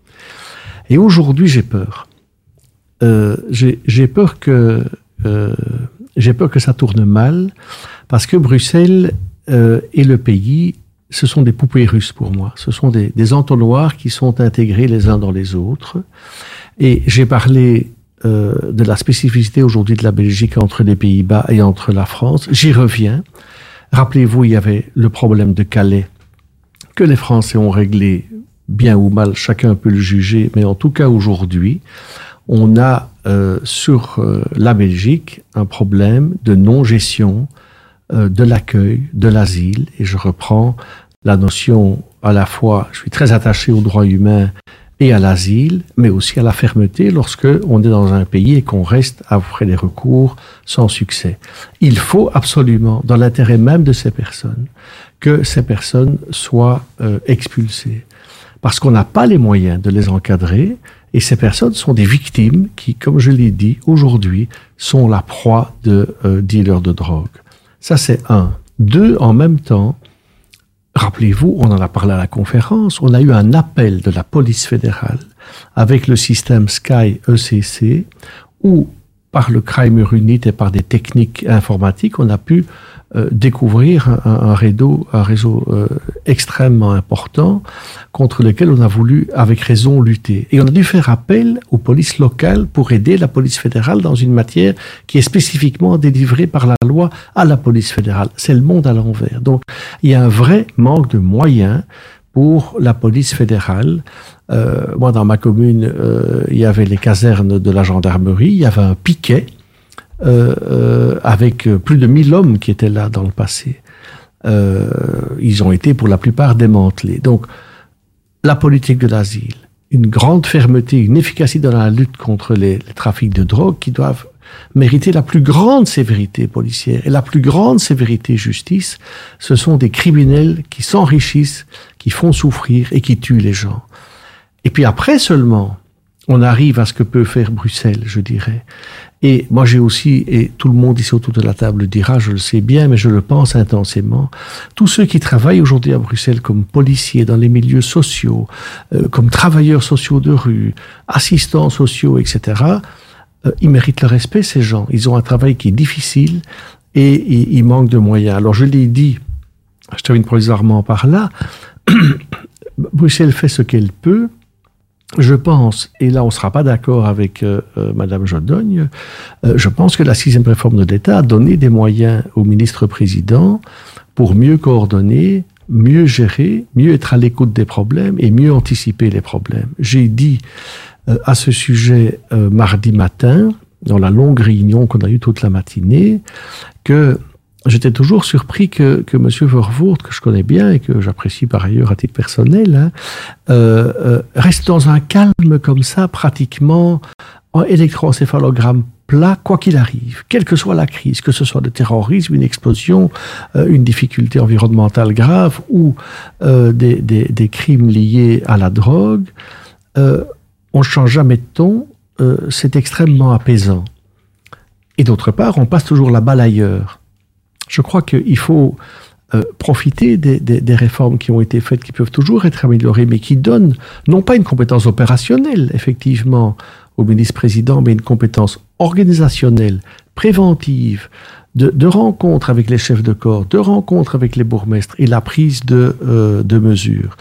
Et aujourd'hui, j'ai peur. Euh, j'ai peur que euh, j'ai peur que ça tourne mal parce que Bruxelles euh, et le pays, ce sont des poupées russes pour moi. Ce sont des, entonnoirs qui sont intégrés les uns dans les autres. Et j'ai parlé euh, de la spécificité aujourd'hui de la Belgique entre les Pays-Bas et entre la France. J'y reviens. Rappelez-vous, il y avait le problème de Calais que les Français ont réglé bien ou mal, chacun peut le juger, mais en tout cas aujourd'hui, on a euh, sur euh, la Belgique un problème de non-gestion de l'accueil, de l'asile, et je reprends la notion à la fois, je suis très attaché aux droits humains et à l'asile, mais aussi à la fermeté lorsque on est dans un pays et qu'on reste après les recours sans succès. Il faut absolument, dans l'intérêt même de ces personnes, que ces personnes soient euh, expulsées. Parce qu'on n'a pas les moyens de les encadrer, et ces personnes sont des victimes qui, comme je l'ai dit, aujourd'hui, sont la proie de euh, dealers de drogue. Ça, c'est un. Deux, en même temps, rappelez-vous, on en a parlé à la conférence, on a eu un appel de la police fédérale avec le système Sky ECC, où par le crime unit et par des techniques informatiques, on a pu euh, découvrir un, un, réseau, un réseau euh, extrêmement important contre lequel on a voulu, avec raison, lutter. Et on a dû faire appel aux polices locales pour aider la police fédérale dans une matière qui est spécifiquement délivrée par la loi à la police fédérale. C'est le monde à l'envers. Donc, il y a un vrai manque de moyens pour la police fédérale. Euh, moi, dans ma commune, euh, il y avait les casernes de la gendarmerie, il y avait un piquet euh, euh, avec plus de 1000 hommes qui étaient là dans le passé. Euh, ils ont été pour la plupart démantelés. Donc, la politique de l'asile, une grande fermeté, une efficacité dans la lutte contre les trafics de drogue qui doivent mériter la plus grande sévérité policière et la plus grande sévérité justice, ce sont des criminels qui s'enrichissent, qui font souffrir et qui tuent les gens. Et puis après seulement, on arrive à ce que peut faire Bruxelles, je dirais. Et moi j'ai aussi, et tout le monde ici autour de la table le dira, je le sais bien, mais je le pense intensément, tous ceux qui travaillent aujourd'hui à Bruxelles comme policiers dans les milieux sociaux, euh, comme travailleurs sociaux de rue, assistants sociaux, etc., euh, ils méritent le respect, ces gens. Ils ont un travail qui est difficile et, et il manque de moyens. Alors je l'ai dit, je termine provisoirement par là, Bruxelles fait ce qu'elle peut, je pense, et là on ne sera pas d'accord avec euh, euh, Madame Jodogne, euh, je pense que la sixième réforme de l'État a donné des moyens au ministre-président pour mieux coordonner, mieux gérer, mieux être à l'écoute des problèmes et mieux anticiper les problèmes. J'ai dit euh, à ce sujet euh, mardi matin, dans la longue réunion qu'on a eue toute la matinée, que j'étais toujours surpris que, que M. Vervoort, que je connais bien et que j'apprécie par ailleurs à titre personnel, hein, euh, euh, reste dans un calme comme ça, pratiquement en électroencéphalogramme plat, quoi qu'il arrive, quelle que soit la crise, que ce soit le terrorisme, une explosion, euh, une difficulté environnementale grave ou euh, des, des, des, crimes liés à la drogue, euh, on change jamais de ton, euh, c'est extrêmement apaisant. Et d'autre part, on passe toujours la balle ailleurs je crois qu'il faut euh, profiter des, réformes qui ont été faites, qui peuvent toujours être améliorées, mais qui donnent non pas une compétence opérationnelle, effectivement, au ministre-président, mais une compétence organisationnelle, préventive, de, de rencontres avec les chefs de corps, de rencontres avec les bourgmestres et la prise de, euh, de mesures.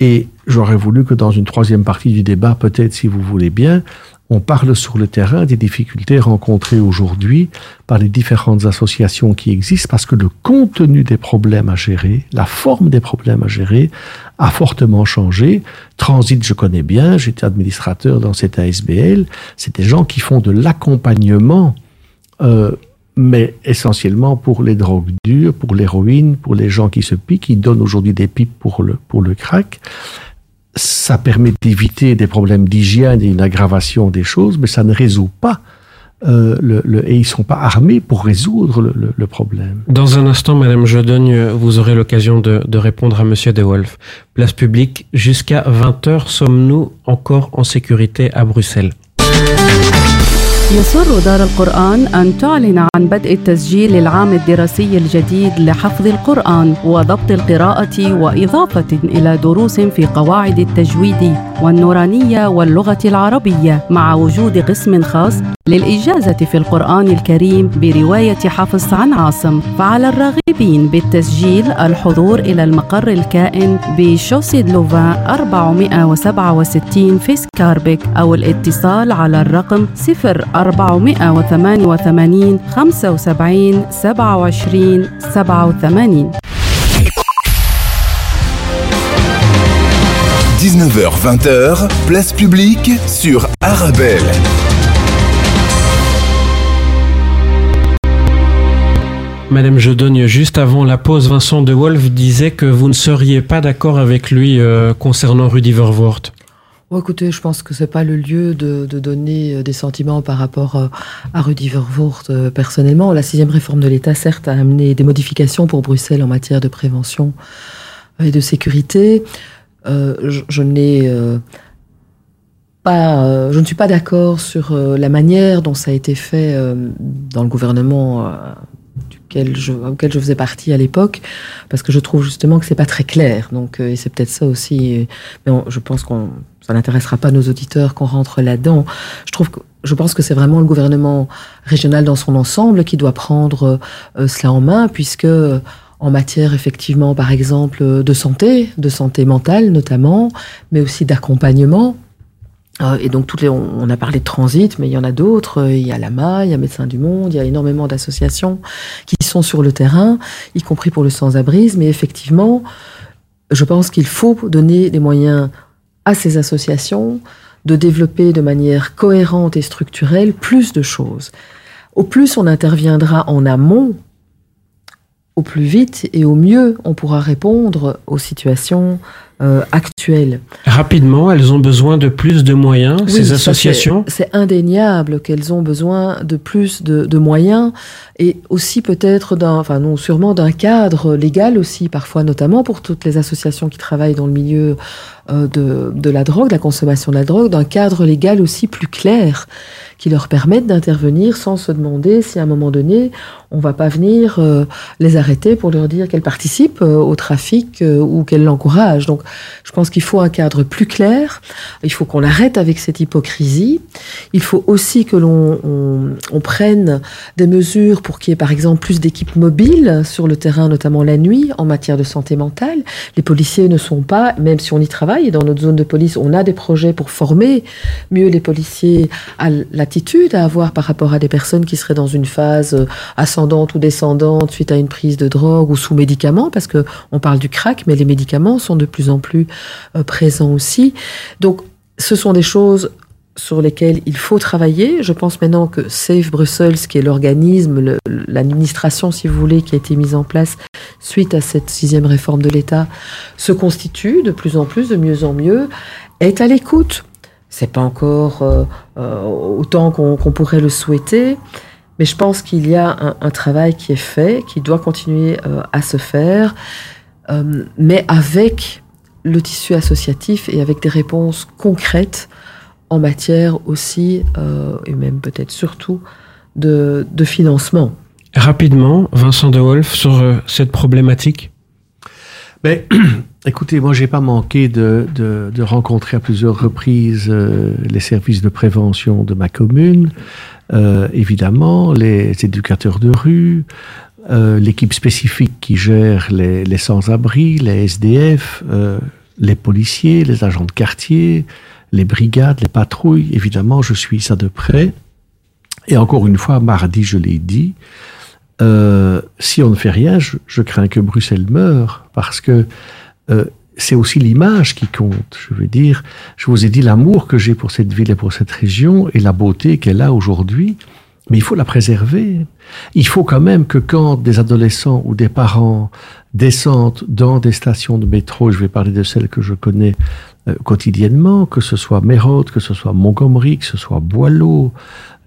Et j'aurais voulu que dans une troisième partie du débat, peut-être si vous voulez bien, on parle sur le terrain des difficultés rencontrées aujourd'hui par les différentes associations qui existent parce que le contenu des problèmes à gérer, la forme des problèmes à gérer a fortement changé. Transit, je connais bien, j'étais administrateur dans cette ASBL. C'est des gens qui font de l'accompagnement, euh, mais essentiellement pour les drogues dures, pour l'héroïne, pour les gens qui se piquent, qui donnent aujourd'hui des pipes pour le, pour le crack ça permet d'éviter des problèmes d'hygiène et une aggravation des choses, mais ça ne résout pas. Euh, le, et ils sont pas armés pour résoudre le, problème. Dans un instant, Madame Jodogne, vous aurez l'occasion de, de, répondre à Monsieur De Wolf. Place publique, jusqu'à 20h, sommes-nous encore en sécurité à Bruxelles? يسر دار القرآن أن تعلن عن بدء التسجيل للعام الدراسي الجديد لحفظ القرآن وضبط القراءة وإضافة إلى دروس في قواعد التجويد والنورانية واللغة العربية مع وجود قسم خاص للإجازة في القرآن الكريم برواية حفص عن عاصم فعلى الراغبين بالتسجيل الحضور إلى المقر الكائن بشوسيد لوفان 467 في سكاربك أو الاتصال على الرقم 0488 75 27 87 19h-20h, place publique sur Arabelle. Madame Jodogne, juste avant la pause, Vincent De Wolf disait que vous ne seriez pas d'accord avec lui euh, concernant Rudy. Bon, écoutez, je pense que c'est pas le lieu de, donner des sentiments par rapport euh, à Rudy euh, personnellement. La sixième réforme de l'État, certes, a amené des modifications pour Bruxelles en matière de prévention et de sécurité. Euh, je, n'ai pas, euh, je ne suis pas d'accord sur la manière dont ça a été fait dans le gouvernement auquel je faisais partie à l'époque, parce que je trouve justement que c'est pas très clair. Donc, et c'est peut-être ça aussi. Mais on, je pense qu'on ça n'intéressera pas nos auditeurs qu'on rentre là-dedans. Je trouve que je pense que c'est vraiment le gouvernement régional dans son ensemble qui doit prendre euh, cela en main, puisque en matière effectivement, par exemple, de santé, de santé mentale notamment, mais aussi d'accompagnement. Euh, et donc, toutes les, on, a parlé de transit, mais il y en a d'autres. Il y a l'AMA, il y a Médecins du Monde, il y a énormément d'associations qui sont sur le terrain, y compris pour le sans-abrisme. Mais effectivement, je pense qu'il faut donner des moyens à ces associations de développer de manière cohérente et structurelle plus de choses. Au plus on interviendra en amont, au plus vite et au mieux on pourra répondre aux situations euh, actuelles. Rapidement, elles ont besoin de plus de moyens, oui, ces associations? C'est indéniable qu'elles ont besoin de plus de, de moyens et aussi peut-être d'un, enfin non, sûrement d'un cadre légal aussi, parfois notamment pour toutes les associations qui travaillent dans le milieu euh, de, de la drogue, de la consommation de la drogue, d'un cadre légal aussi plus clair qui leur permette d'intervenir sans se demander si à un moment donné on va pas venir euh, les arrêter pour leur dire qu'elles participent euh, au trafic euh, ou qu'elles l'encouragent. Donc je pense qu'il faut un cadre plus clair, il faut qu'on arrête avec cette hypocrisie, il faut aussi que l'on on, on prenne des mesures pour qu'il y ait par exemple plus d'équipes mobiles sur le terrain, notamment la nuit, en matière de santé mentale. Les policiers ne sont pas, même si on y travaille, dans notre zone de police, on a des projets pour former mieux les policiers à l'attitude à avoir par rapport à des personnes qui seraient dans une phase ascendante ou descendante suite à une prise de drogue ou sous médicaments, parce que on parle du crack, mais les médicaments sont de plus en plus euh, présents aussi. Donc, ce sont des choses sur lesquelles il faut travailler. Je pense maintenant que Safe Brussels, qui est l'organisme, l'administration, si vous voulez, qui a été mise en place suite à cette sixième réforme de l'État, se constitue de plus en plus, de mieux en mieux, est à l'écoute. C'est pas encore euh, euh, autant qu'on qu pourrait le souhaiter, mais je pense qu'il y a un, travail qui est fait, qui doit continuer à se faire, mais avec le tissu associatif et avec des réponses concrètes en matière aussi, euh, et même peut-être surtout, de, de, financement. Rapidement, Vincent De Wolf, sur euh, cette problématique Mais, écoutez, moi, j'ai pas manqué de, de, de, rencontrer à plusieurs reprises euh, les services de prévention de ma commune, euh, évidemment, les éducateurs de rue, euh, l'équipe spécifique qui gère les, les sans-abri, les SDF, les policiers, les agents de quartier, les brigades, les patrouilles. Évidemment, je suis ça de près. Et encore une fois, mardi, je l'ai dit, euh, si on ne fait rien, je, je, crains que Bruxelles meure, parce que euh, c'est aussi l'image qui compte. Je veux dire, je vous ai dit l'amour que j'ai pour cette ville et pour cette région et la beauté qu'elle a aujourd'hui, mais il faut la préserver. Il faut quand même que quand des adolescents ou des parents descendent dans des stations de métro, je vais parler de celles que je connais euh, quotidiennement, que ce soit Mérode, que ce soit Montgomery, que ce soit Boileau,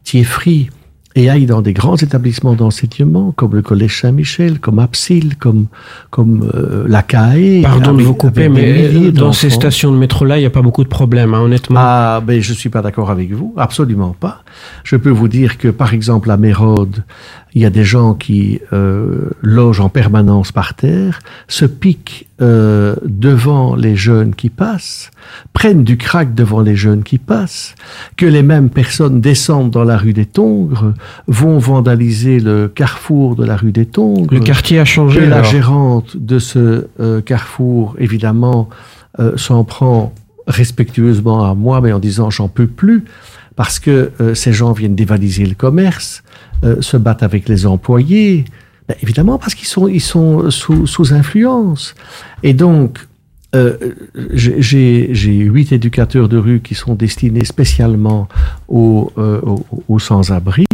Thieffry, et aille dans des grands établissements d'enseignement comme le Collège Saint-Michel, comme Apsil, comme, comme euh, la CAE. Pardon de vous couper, mais dans ces stations de métro-là, il n'y a pas beaucoup de problèmes, hein, honnêtement. Ah, ben je suis pas d'accord avec vous, absolument pas. Je peux vous dire que, par exemple, à Mérode, il y a des gens qui euh, logent en permanence par terre, se piquent euh, devant les jeunes qui passent, prennent du crack devant les jeunes qui passent, que les mêmes personnes descendent dans la rue des Tongres, vont vandaliser le carrefour de la rue des Tongres. Le quartier a changé. Que la gérante de ce euh, carrefour, évidemment, euh, s'en prend respectueusement à moi, mais en disant j'en peux plus, parce que euh, ces gens viennent dévaliser le commerce, euh, se battent avec les employés, ben, évidemment parce qu'ils sont, ils sont sous, sous influence. Et donc, euh, j'ai huit éducateurs de rue qui sont destinés spécialement aux, euh, aux, sans-abri.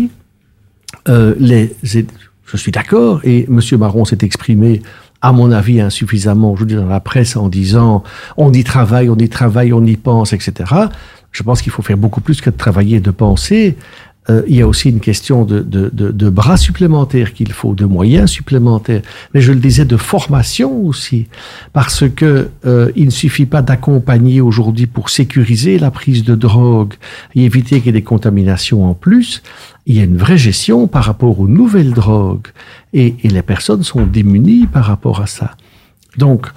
Les, je suis d'accord, et Monsieur Marron s'est exprimé, à mon avis, insuffisamment, dire, dans la presse en disant on y travaille, on y travaille, on y pense, etc. Je pense qu'il faut faire beaucoup plus que de travailler, de penser. Euh, il y a aussi une question de, de, de, de bras supplémentaires qu'il faut, de moyens supplémentaires, mais je le disais de formation aussi, parce que euh, il ne suffit pas d'accompagner aujourd'hui pour sécuriser la prise de drogue et éviter qu'il y ait des contaminations en plus. Il y a une vraie gestion par rapport aux nouvelles drogues et, et les personnes sont démunies par rapport à ça. Donc,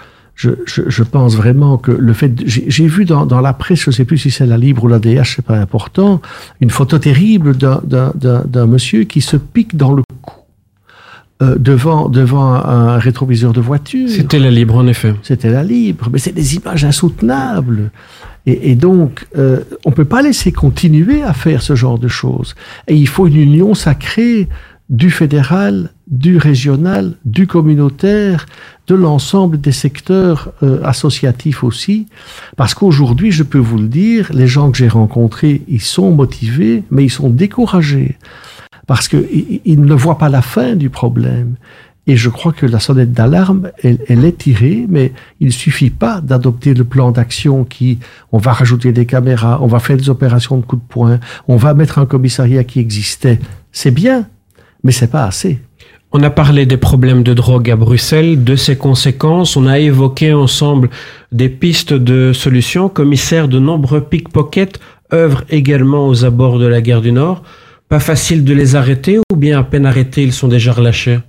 je, je, je, pense vraiment que le fait, j'ai vu dans, dans, la presse, je ne sais plus si c'est la Libre ou la DH, c'est pas important, une photo terrible d'un monsieur qui se pique dans le cou. Euh, devant, devant un, rétroviseur de voiture. C'était la Libre, en effet. C'était la Libre, mais c'est des images insoutenables. Et, et donc, euh, on ne peut pas laisser continuer à faire ce genre de choses. Et il faut une union sacrée du fédéral, du régional, du communautaire, de l'ensemble des secteurs euh, associatifs aussi, parce qu'aujourd'hui, je peux vous le dire, les gens que j'ai rencontrés, ils sont motivés, mais ils sont découragés, parce qu'ils ils ne voient pas la fin du problème. Et je crois que la sonnette d'alarme, elle, elle, est tirée, mais il suffit pas d'adopter le plan d'action qui, on va rajouter des caméras, on va faire des opérations de coup de poing, on va mettre un commissariat qui existait. C'est bien, mais c'est pas assez. On a parlé des problèmes de drogue à Bruxelles, de ses conséquences. On a évoqué ensemble des pistes de solutions. Commissaire, de nombreux pickpockets œuvrent également aux abords de la gare du Nord. Pas facile de les arrêter ou bien à peine arrêtés, ils sont déjà relâchés?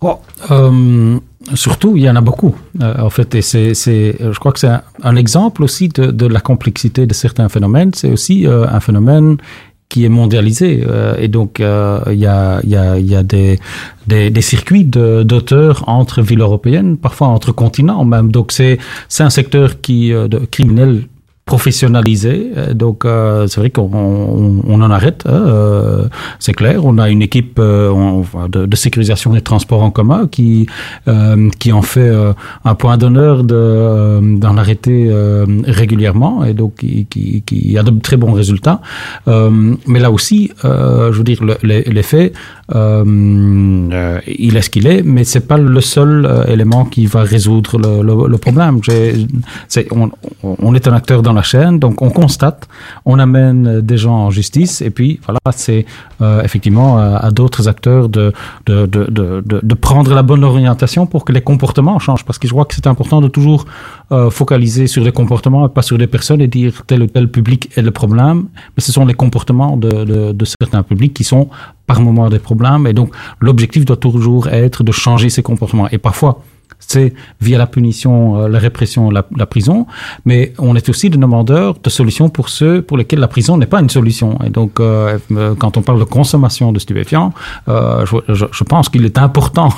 Oh, euh, Surtout, il y en a beaucoup, euh, en fait. Et c'est, je crois que c'est un, un, exemple aussi de, de, la complexité de certains phénomènes. C'est aussi euh, un phénomène qui est mondialisé. Euh, et donc, il euh, y, a, y, a, y a des, des, des circuits d'auteurs entre villes européennes, parfois entre continents même. Donc, c'est un secteur qui, euh, de, criminel professionnalisé. Donc, euh, c'est vrai qu'on on, on, en arrête, euh, c'est clair. On a une équipe euh, de, de, sécurisation des transports en commun qui, qui en fait un point d'honneur d'en arrêter régulièrement et donc qui, qui, qui, a de très bons résultats. mais là aussi, je veux dire, le, les faits, il est ce qu'il est, mais c'est pas le seul élément qui va résoudre le, le, le problème. Est, on, on est un acteur dans la chaîne, donc on constate, on amène des gens en justice, et puis voilà, c'est euh, effectivement à, à d'autres acteurs de de, de, de, prendre la bonne orientation pour que les comportements changent, parce que je crois que c'est important de toujours euh, focaliser sur les comportements et pas sur les personnes et dire tel ou tel public est le problème, mais ce sont les comportements de, de certains publics qui sont par moment des problèmes, et donc l'objectif doit toujours être de changer ces comportements, et parfois c'est via la punition, euh, la répression, la, la, prison, mais on est aussi des demandeurs de solutions pour ceux pour lesquels la prison n'est pas une solution. Et donc, euh, quand on parle de consommation de stupéfiants, euh, je, je, je, pense qu'il est important,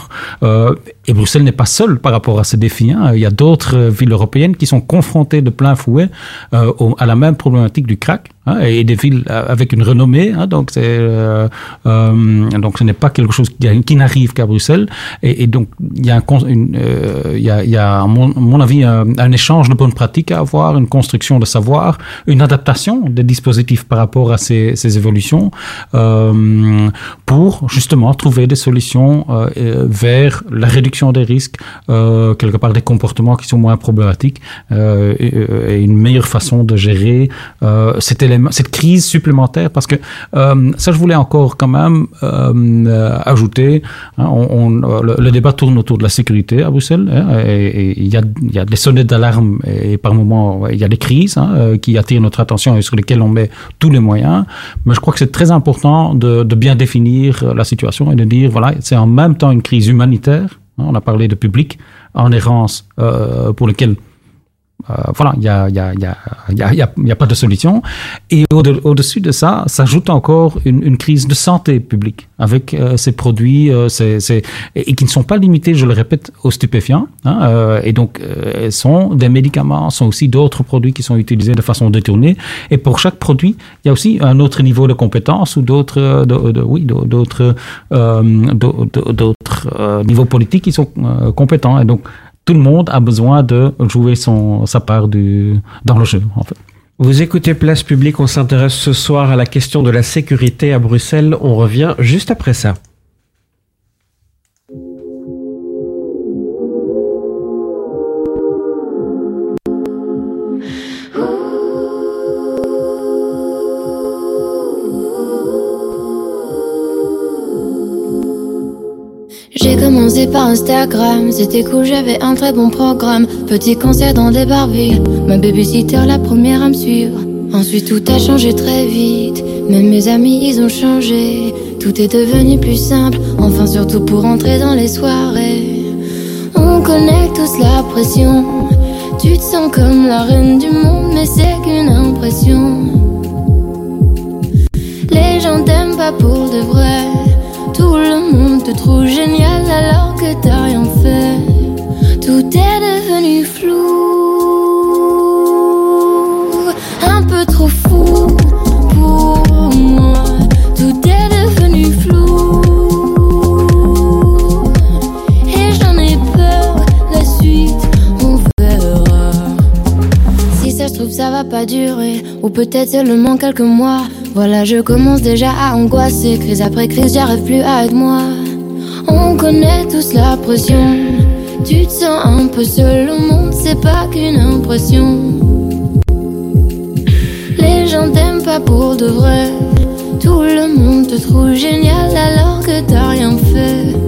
euh, Et Bruxelles n'est pas seule par rapport à ces défis. Hein. Il y a d'autres euh, villes européennes qui sont confrontées de plein fouet euh, au- à la même problématique du crack. hein, et des villes euh, avec une renommée. hein. donc, euh, euh, donc, ce n'est pas quelque chose qui, n'arrive qu'à Bruxelles. Et, donc, il y a, un, une, euh, il y a, il y a à, mon, avis, un, échange de bonnes pratiques à avoir, une construction de savoir, une adaptation des dispositifs par rapport à ces, ces évolutions pour justement trouver des solutions vers la réduction des risques, euh, quelque part des comportements qui sont moins problématiques euh, et, et une meilleure façon de gérer euh, cet élément, cette crise supplémentaire. Parce que euh, ça je voulais encore quand même euh, euh, ajouter hein, on, on- euh, le, le débat tourne autour de la sécurité à Bruxelles hein, et et il y a, y a des sonnettes d'alarme et par moments il y a des crises hein, euh, qui attirent notre attention et sur lesquelles on met tous les moyens. Mais je crois que c'est très important de, de bien définir euh, la situation et de dire voilà c'est en même temps une crise humanitaire on a parlé de public en errance euh, pour lequel euh, voilà, il y a, y, a, y, a, y, a, pas de solution. Et au- au-dessus de ça, s'ajoute encore une, crise de santé publique avec euh, ces produits euh, et, qui ne sont pas limités, je le répète, aux stupéfiants. hein, et donc, sont des médicaments, sont aussi d'autres produits qui sont utilisés de façon détournée. Et pour chaque produit, il y a aussi un autre niveau de compétence ou d'autres, oui, niveaux politiques qui sont compétents. Et donc, tout le monde a besoin de jouer son, sa part du, dans le jeu, en fait. Vous écoutez Place Publique, on s'intéresse ce soir à la question de la sécurité à Bruxelles. On revient juste après ça. Commencé par Instagram, c'était cool, j'avais un très bon programme. Petit concert dans des barvilles, ma babysitter la première à me suivre. Ensuite tout a changé très vite, même mes amis ils ont changé. Tout est devenu plus simple, enfin surtout pour entrer dans les soirées. On connaît tous la pression, tu te sens comme la reine du monde, mais c'est qu'une impression. Les gens t'aiment pas pour de vrai. Tout le monde te trouve génial alors que t'as rien fait. Tout est devenu flou, un peu trop fou pour moi. Tout est devenu flou et j'en ai peur. La suite, on verra. Si ça se trouve, ça va pas durer, ou peut-être seulement quelques mois. Voilà, je commence déjà à angoisser. Crise après crise, j'arrive plus à moi. On connaît tous la pression. Tu te sens un peu seul au monde, c'est pas qu'une impression. Les gens t'aiment pas pour de vrai. Tout le monde te trouve génial alors que t'as rien fait.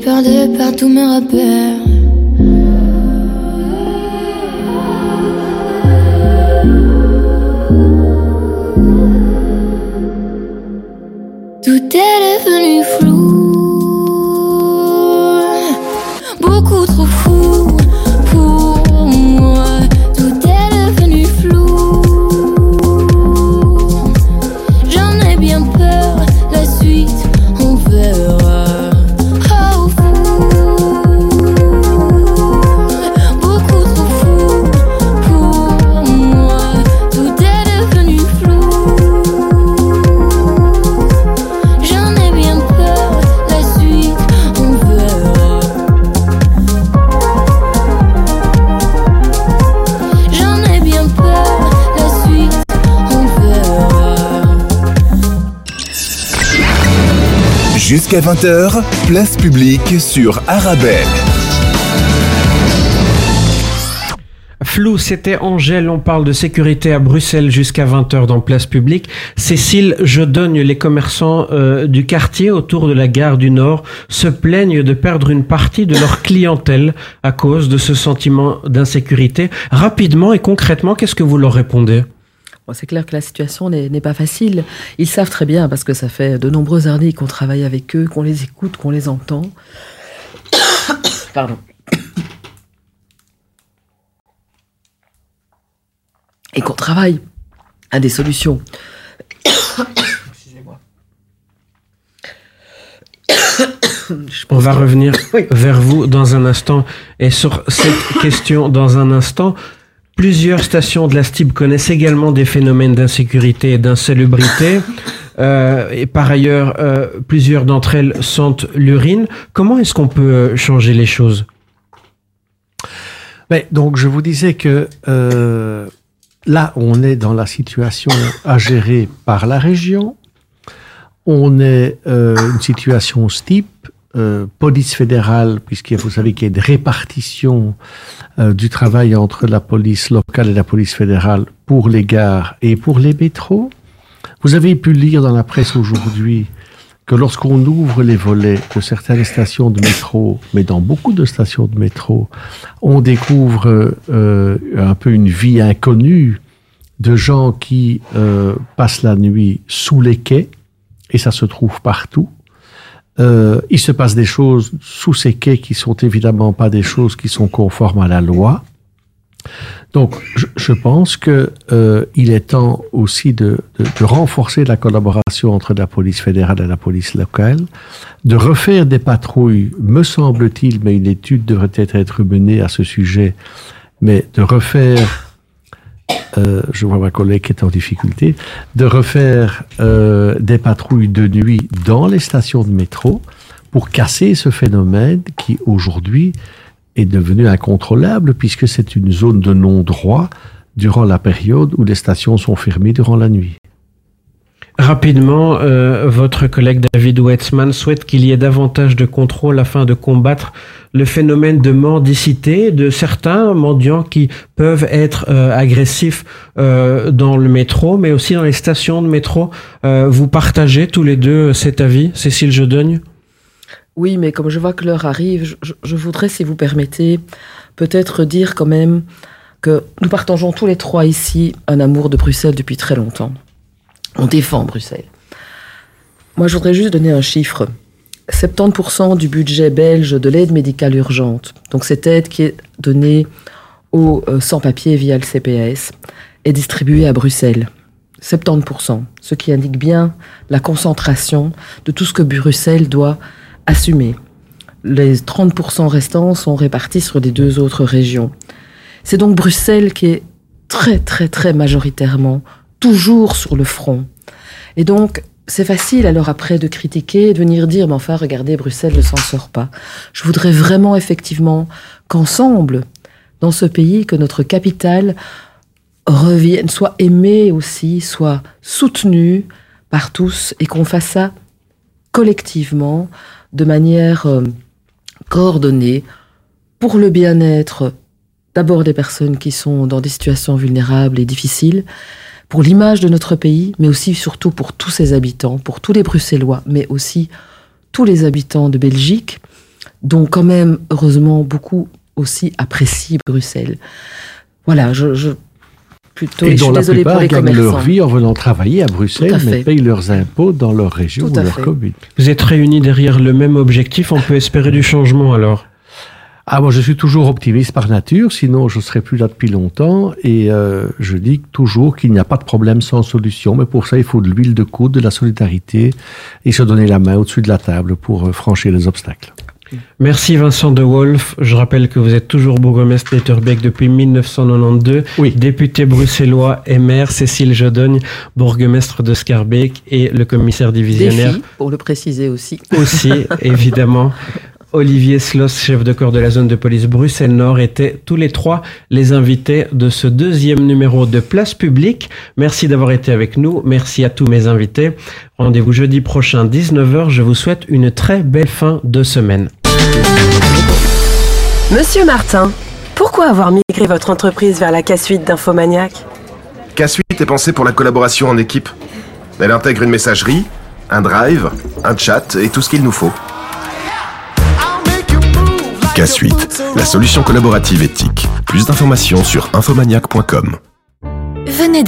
Peur de perdre tous mes Jusqu'à 20h, place publique sur Arabelle. Flou, c'était Angèle, on parle de sécurité à Bruxelles jusqu'à 20h dans place publique. Cécile, je donne les commerçants euh, du quartier autour de la gare du Nord se plaignent de perdre une partie de leur clientèle à cause de ce sentiment d'insécurité. Rapidement et concrètement, qu'est-ce que vous leur répondez? Bon, c'est clair que la situation n'est pas facile. Ils savent très bien, parce que ça fait de nombreuses années qu'on travaille avec eux, qu'on les écoute, qu'on les entend. Pardon. Et qu'on travaille à des solutions. Excusez-moi. On va que- revenir Oui. vers vous dans un instant. Et sur cette question dans un instant, plusieurs stations de la STIB connaissent également des phénomènes d'insécurité et d'insalubrité. Euh, et par ailleurs, euh, plusieurs d'entre elles sentent l'urine. Comment est-ce qu'on peut euh, changer les choses? Mais, donc, je vous disais que euh, là, on est dans la situation à gérer par la région. On est une situation STIP, euh, police fédérale, puisque vous savez qu'il y a une répartition euh, du travail entre la police locale et la police fédérale pour les gares et pour les métros. Vous avez pu lire dans la presse aujourd'hui que lorsqu'on ouvre les volets de certaines stations de métro, mais dans beaucoup de stations de métro, on découvre euh, un peu une vie inconnue de gens qui euh, passent la nuit sous les quais, et ça se trouve partout. Euh, il se passe des choses sous ces quais qui sont évidemment pas des choses qui sont conformes à la loi. Donc, je, je pense que euh, il est temps aussi de, de, de renforcer la collaboration entre la police fédérale et la police locale, de refaire des patrouilles, me semble-t-il, mais une étude devrait être menée à ce sujet, mais de refaire, euh, je vois ma collègue qui est en difficulté, de refaire euh, des patrouilles de nuit dans les stations de métro pour casser ce phénomène qui aujourd'hui est devenu incontrôlable puisque c'est une zone de non-droit durant la période où les stations sont fermées durant la nuit. Rapidement, euh, votre collègue David Wetzman souhaite qu'il y ait davantage de contrôle afin de combattre le phénomène de mendicité de certains mendiants qui peuvent être euh, agressifs euh, dans le métro, mais aussi dans les stations de métro. Vous partagez tous les deux cet avis, Cécile Jedogne Oui, mais comme je vois que l'heure arrive, je voudrais, si vous permettez, peut-être dire quand même que nous partageons tous les trois ici un amour de Bruxelles depuis très longtemps. On défend Bruxelles. Moi, je voudrais juste donner un chiffre. 70% du budget belge de l'aide médicale urgente, donc cette aide qui est donnée aux euh, sans-papiers via le CPS, est distribuée à Bruxelles. 70%, ce qui indique bien la concentration de tout ce que Bruxelles doit assumer. Les 30% restants sont répartis sur les deux autres régions. C'est donc Bruxelles qui est très très très majoritairement toujours sur le front. Et donc, c'est facile alors après de critiquer, de venir dire, mais enfin, regardez, Bruxelles ne s'en sort pas. Je voudrais vraiment effectivement qu'ensemble, dans ce pays, que notre capitale revienne, soit aimée aussi, soit soutenue par tous, et qu'on fasse ça collectivement, de manière euh, coordonnée, pour le bien-être d'abord des personnes qui sont dans des situations vulnérables et difficiles, pour l'image de notre pays, mais aussi surtout pour tous ses habitants, pour tous les Bruxellois, mais aussi tous les habitants de Belgique, dont quand même, heureusement, beaucoup aussi apprécient Bruxelles. Voilà, je, je plutôt, et je suis dont la pour plupart les gagnent leur vie en venant travailler à Bruxelles, à mais payent leurs impôts dans leur région ou leur fait. commune. Vous êtes réunis derrière le même objectif, on peut espérer du changement alors? Ah, moi, je suis toujours optimiste par nature, sinon je serais plus là depuis longtemps. Et euh, je dis toujours qu'il n'y a pas de problème sans solution. Mais pour ça, il faut de l'huile de coude, de la solidarité et se donner la main au-dessus de la table pour euh, franchir les obstacles. Merci Vincent De Wolf. Je rappelle que vous êtes toujours bourgmestre d'Etterbeek depuis 1992, Oui. député bruxellois et maire Cécile Jodogne, bourgmestre de Scarbeck et le commissaire divisionnaire Défi, pour le préciser aussi. aussi, évidemment. Olivier Sloss, chef de corps de la zone de police Bruxelles-Nord, étaient tous les trois les invités de ce deuxième numéro de Place Publique. Merci d'avoir été avec nous. Merci à tous mes invités. Rendez-vous jeudi prochain, 19h. Je vous souhaite une très belle fin de semaine. Monsieur Martin, pourquoi avoir migré votre entreprise vers la K-Suite d'Infomaniac? K-Suite est pensée pour la collaboration en équipe. Elle intègre une messagerie, un drive, un chat et tout ce qu'il nous faut. K-Suite, la solution collaborative éthique. Plus d'informations sur infomaniac.com. Venez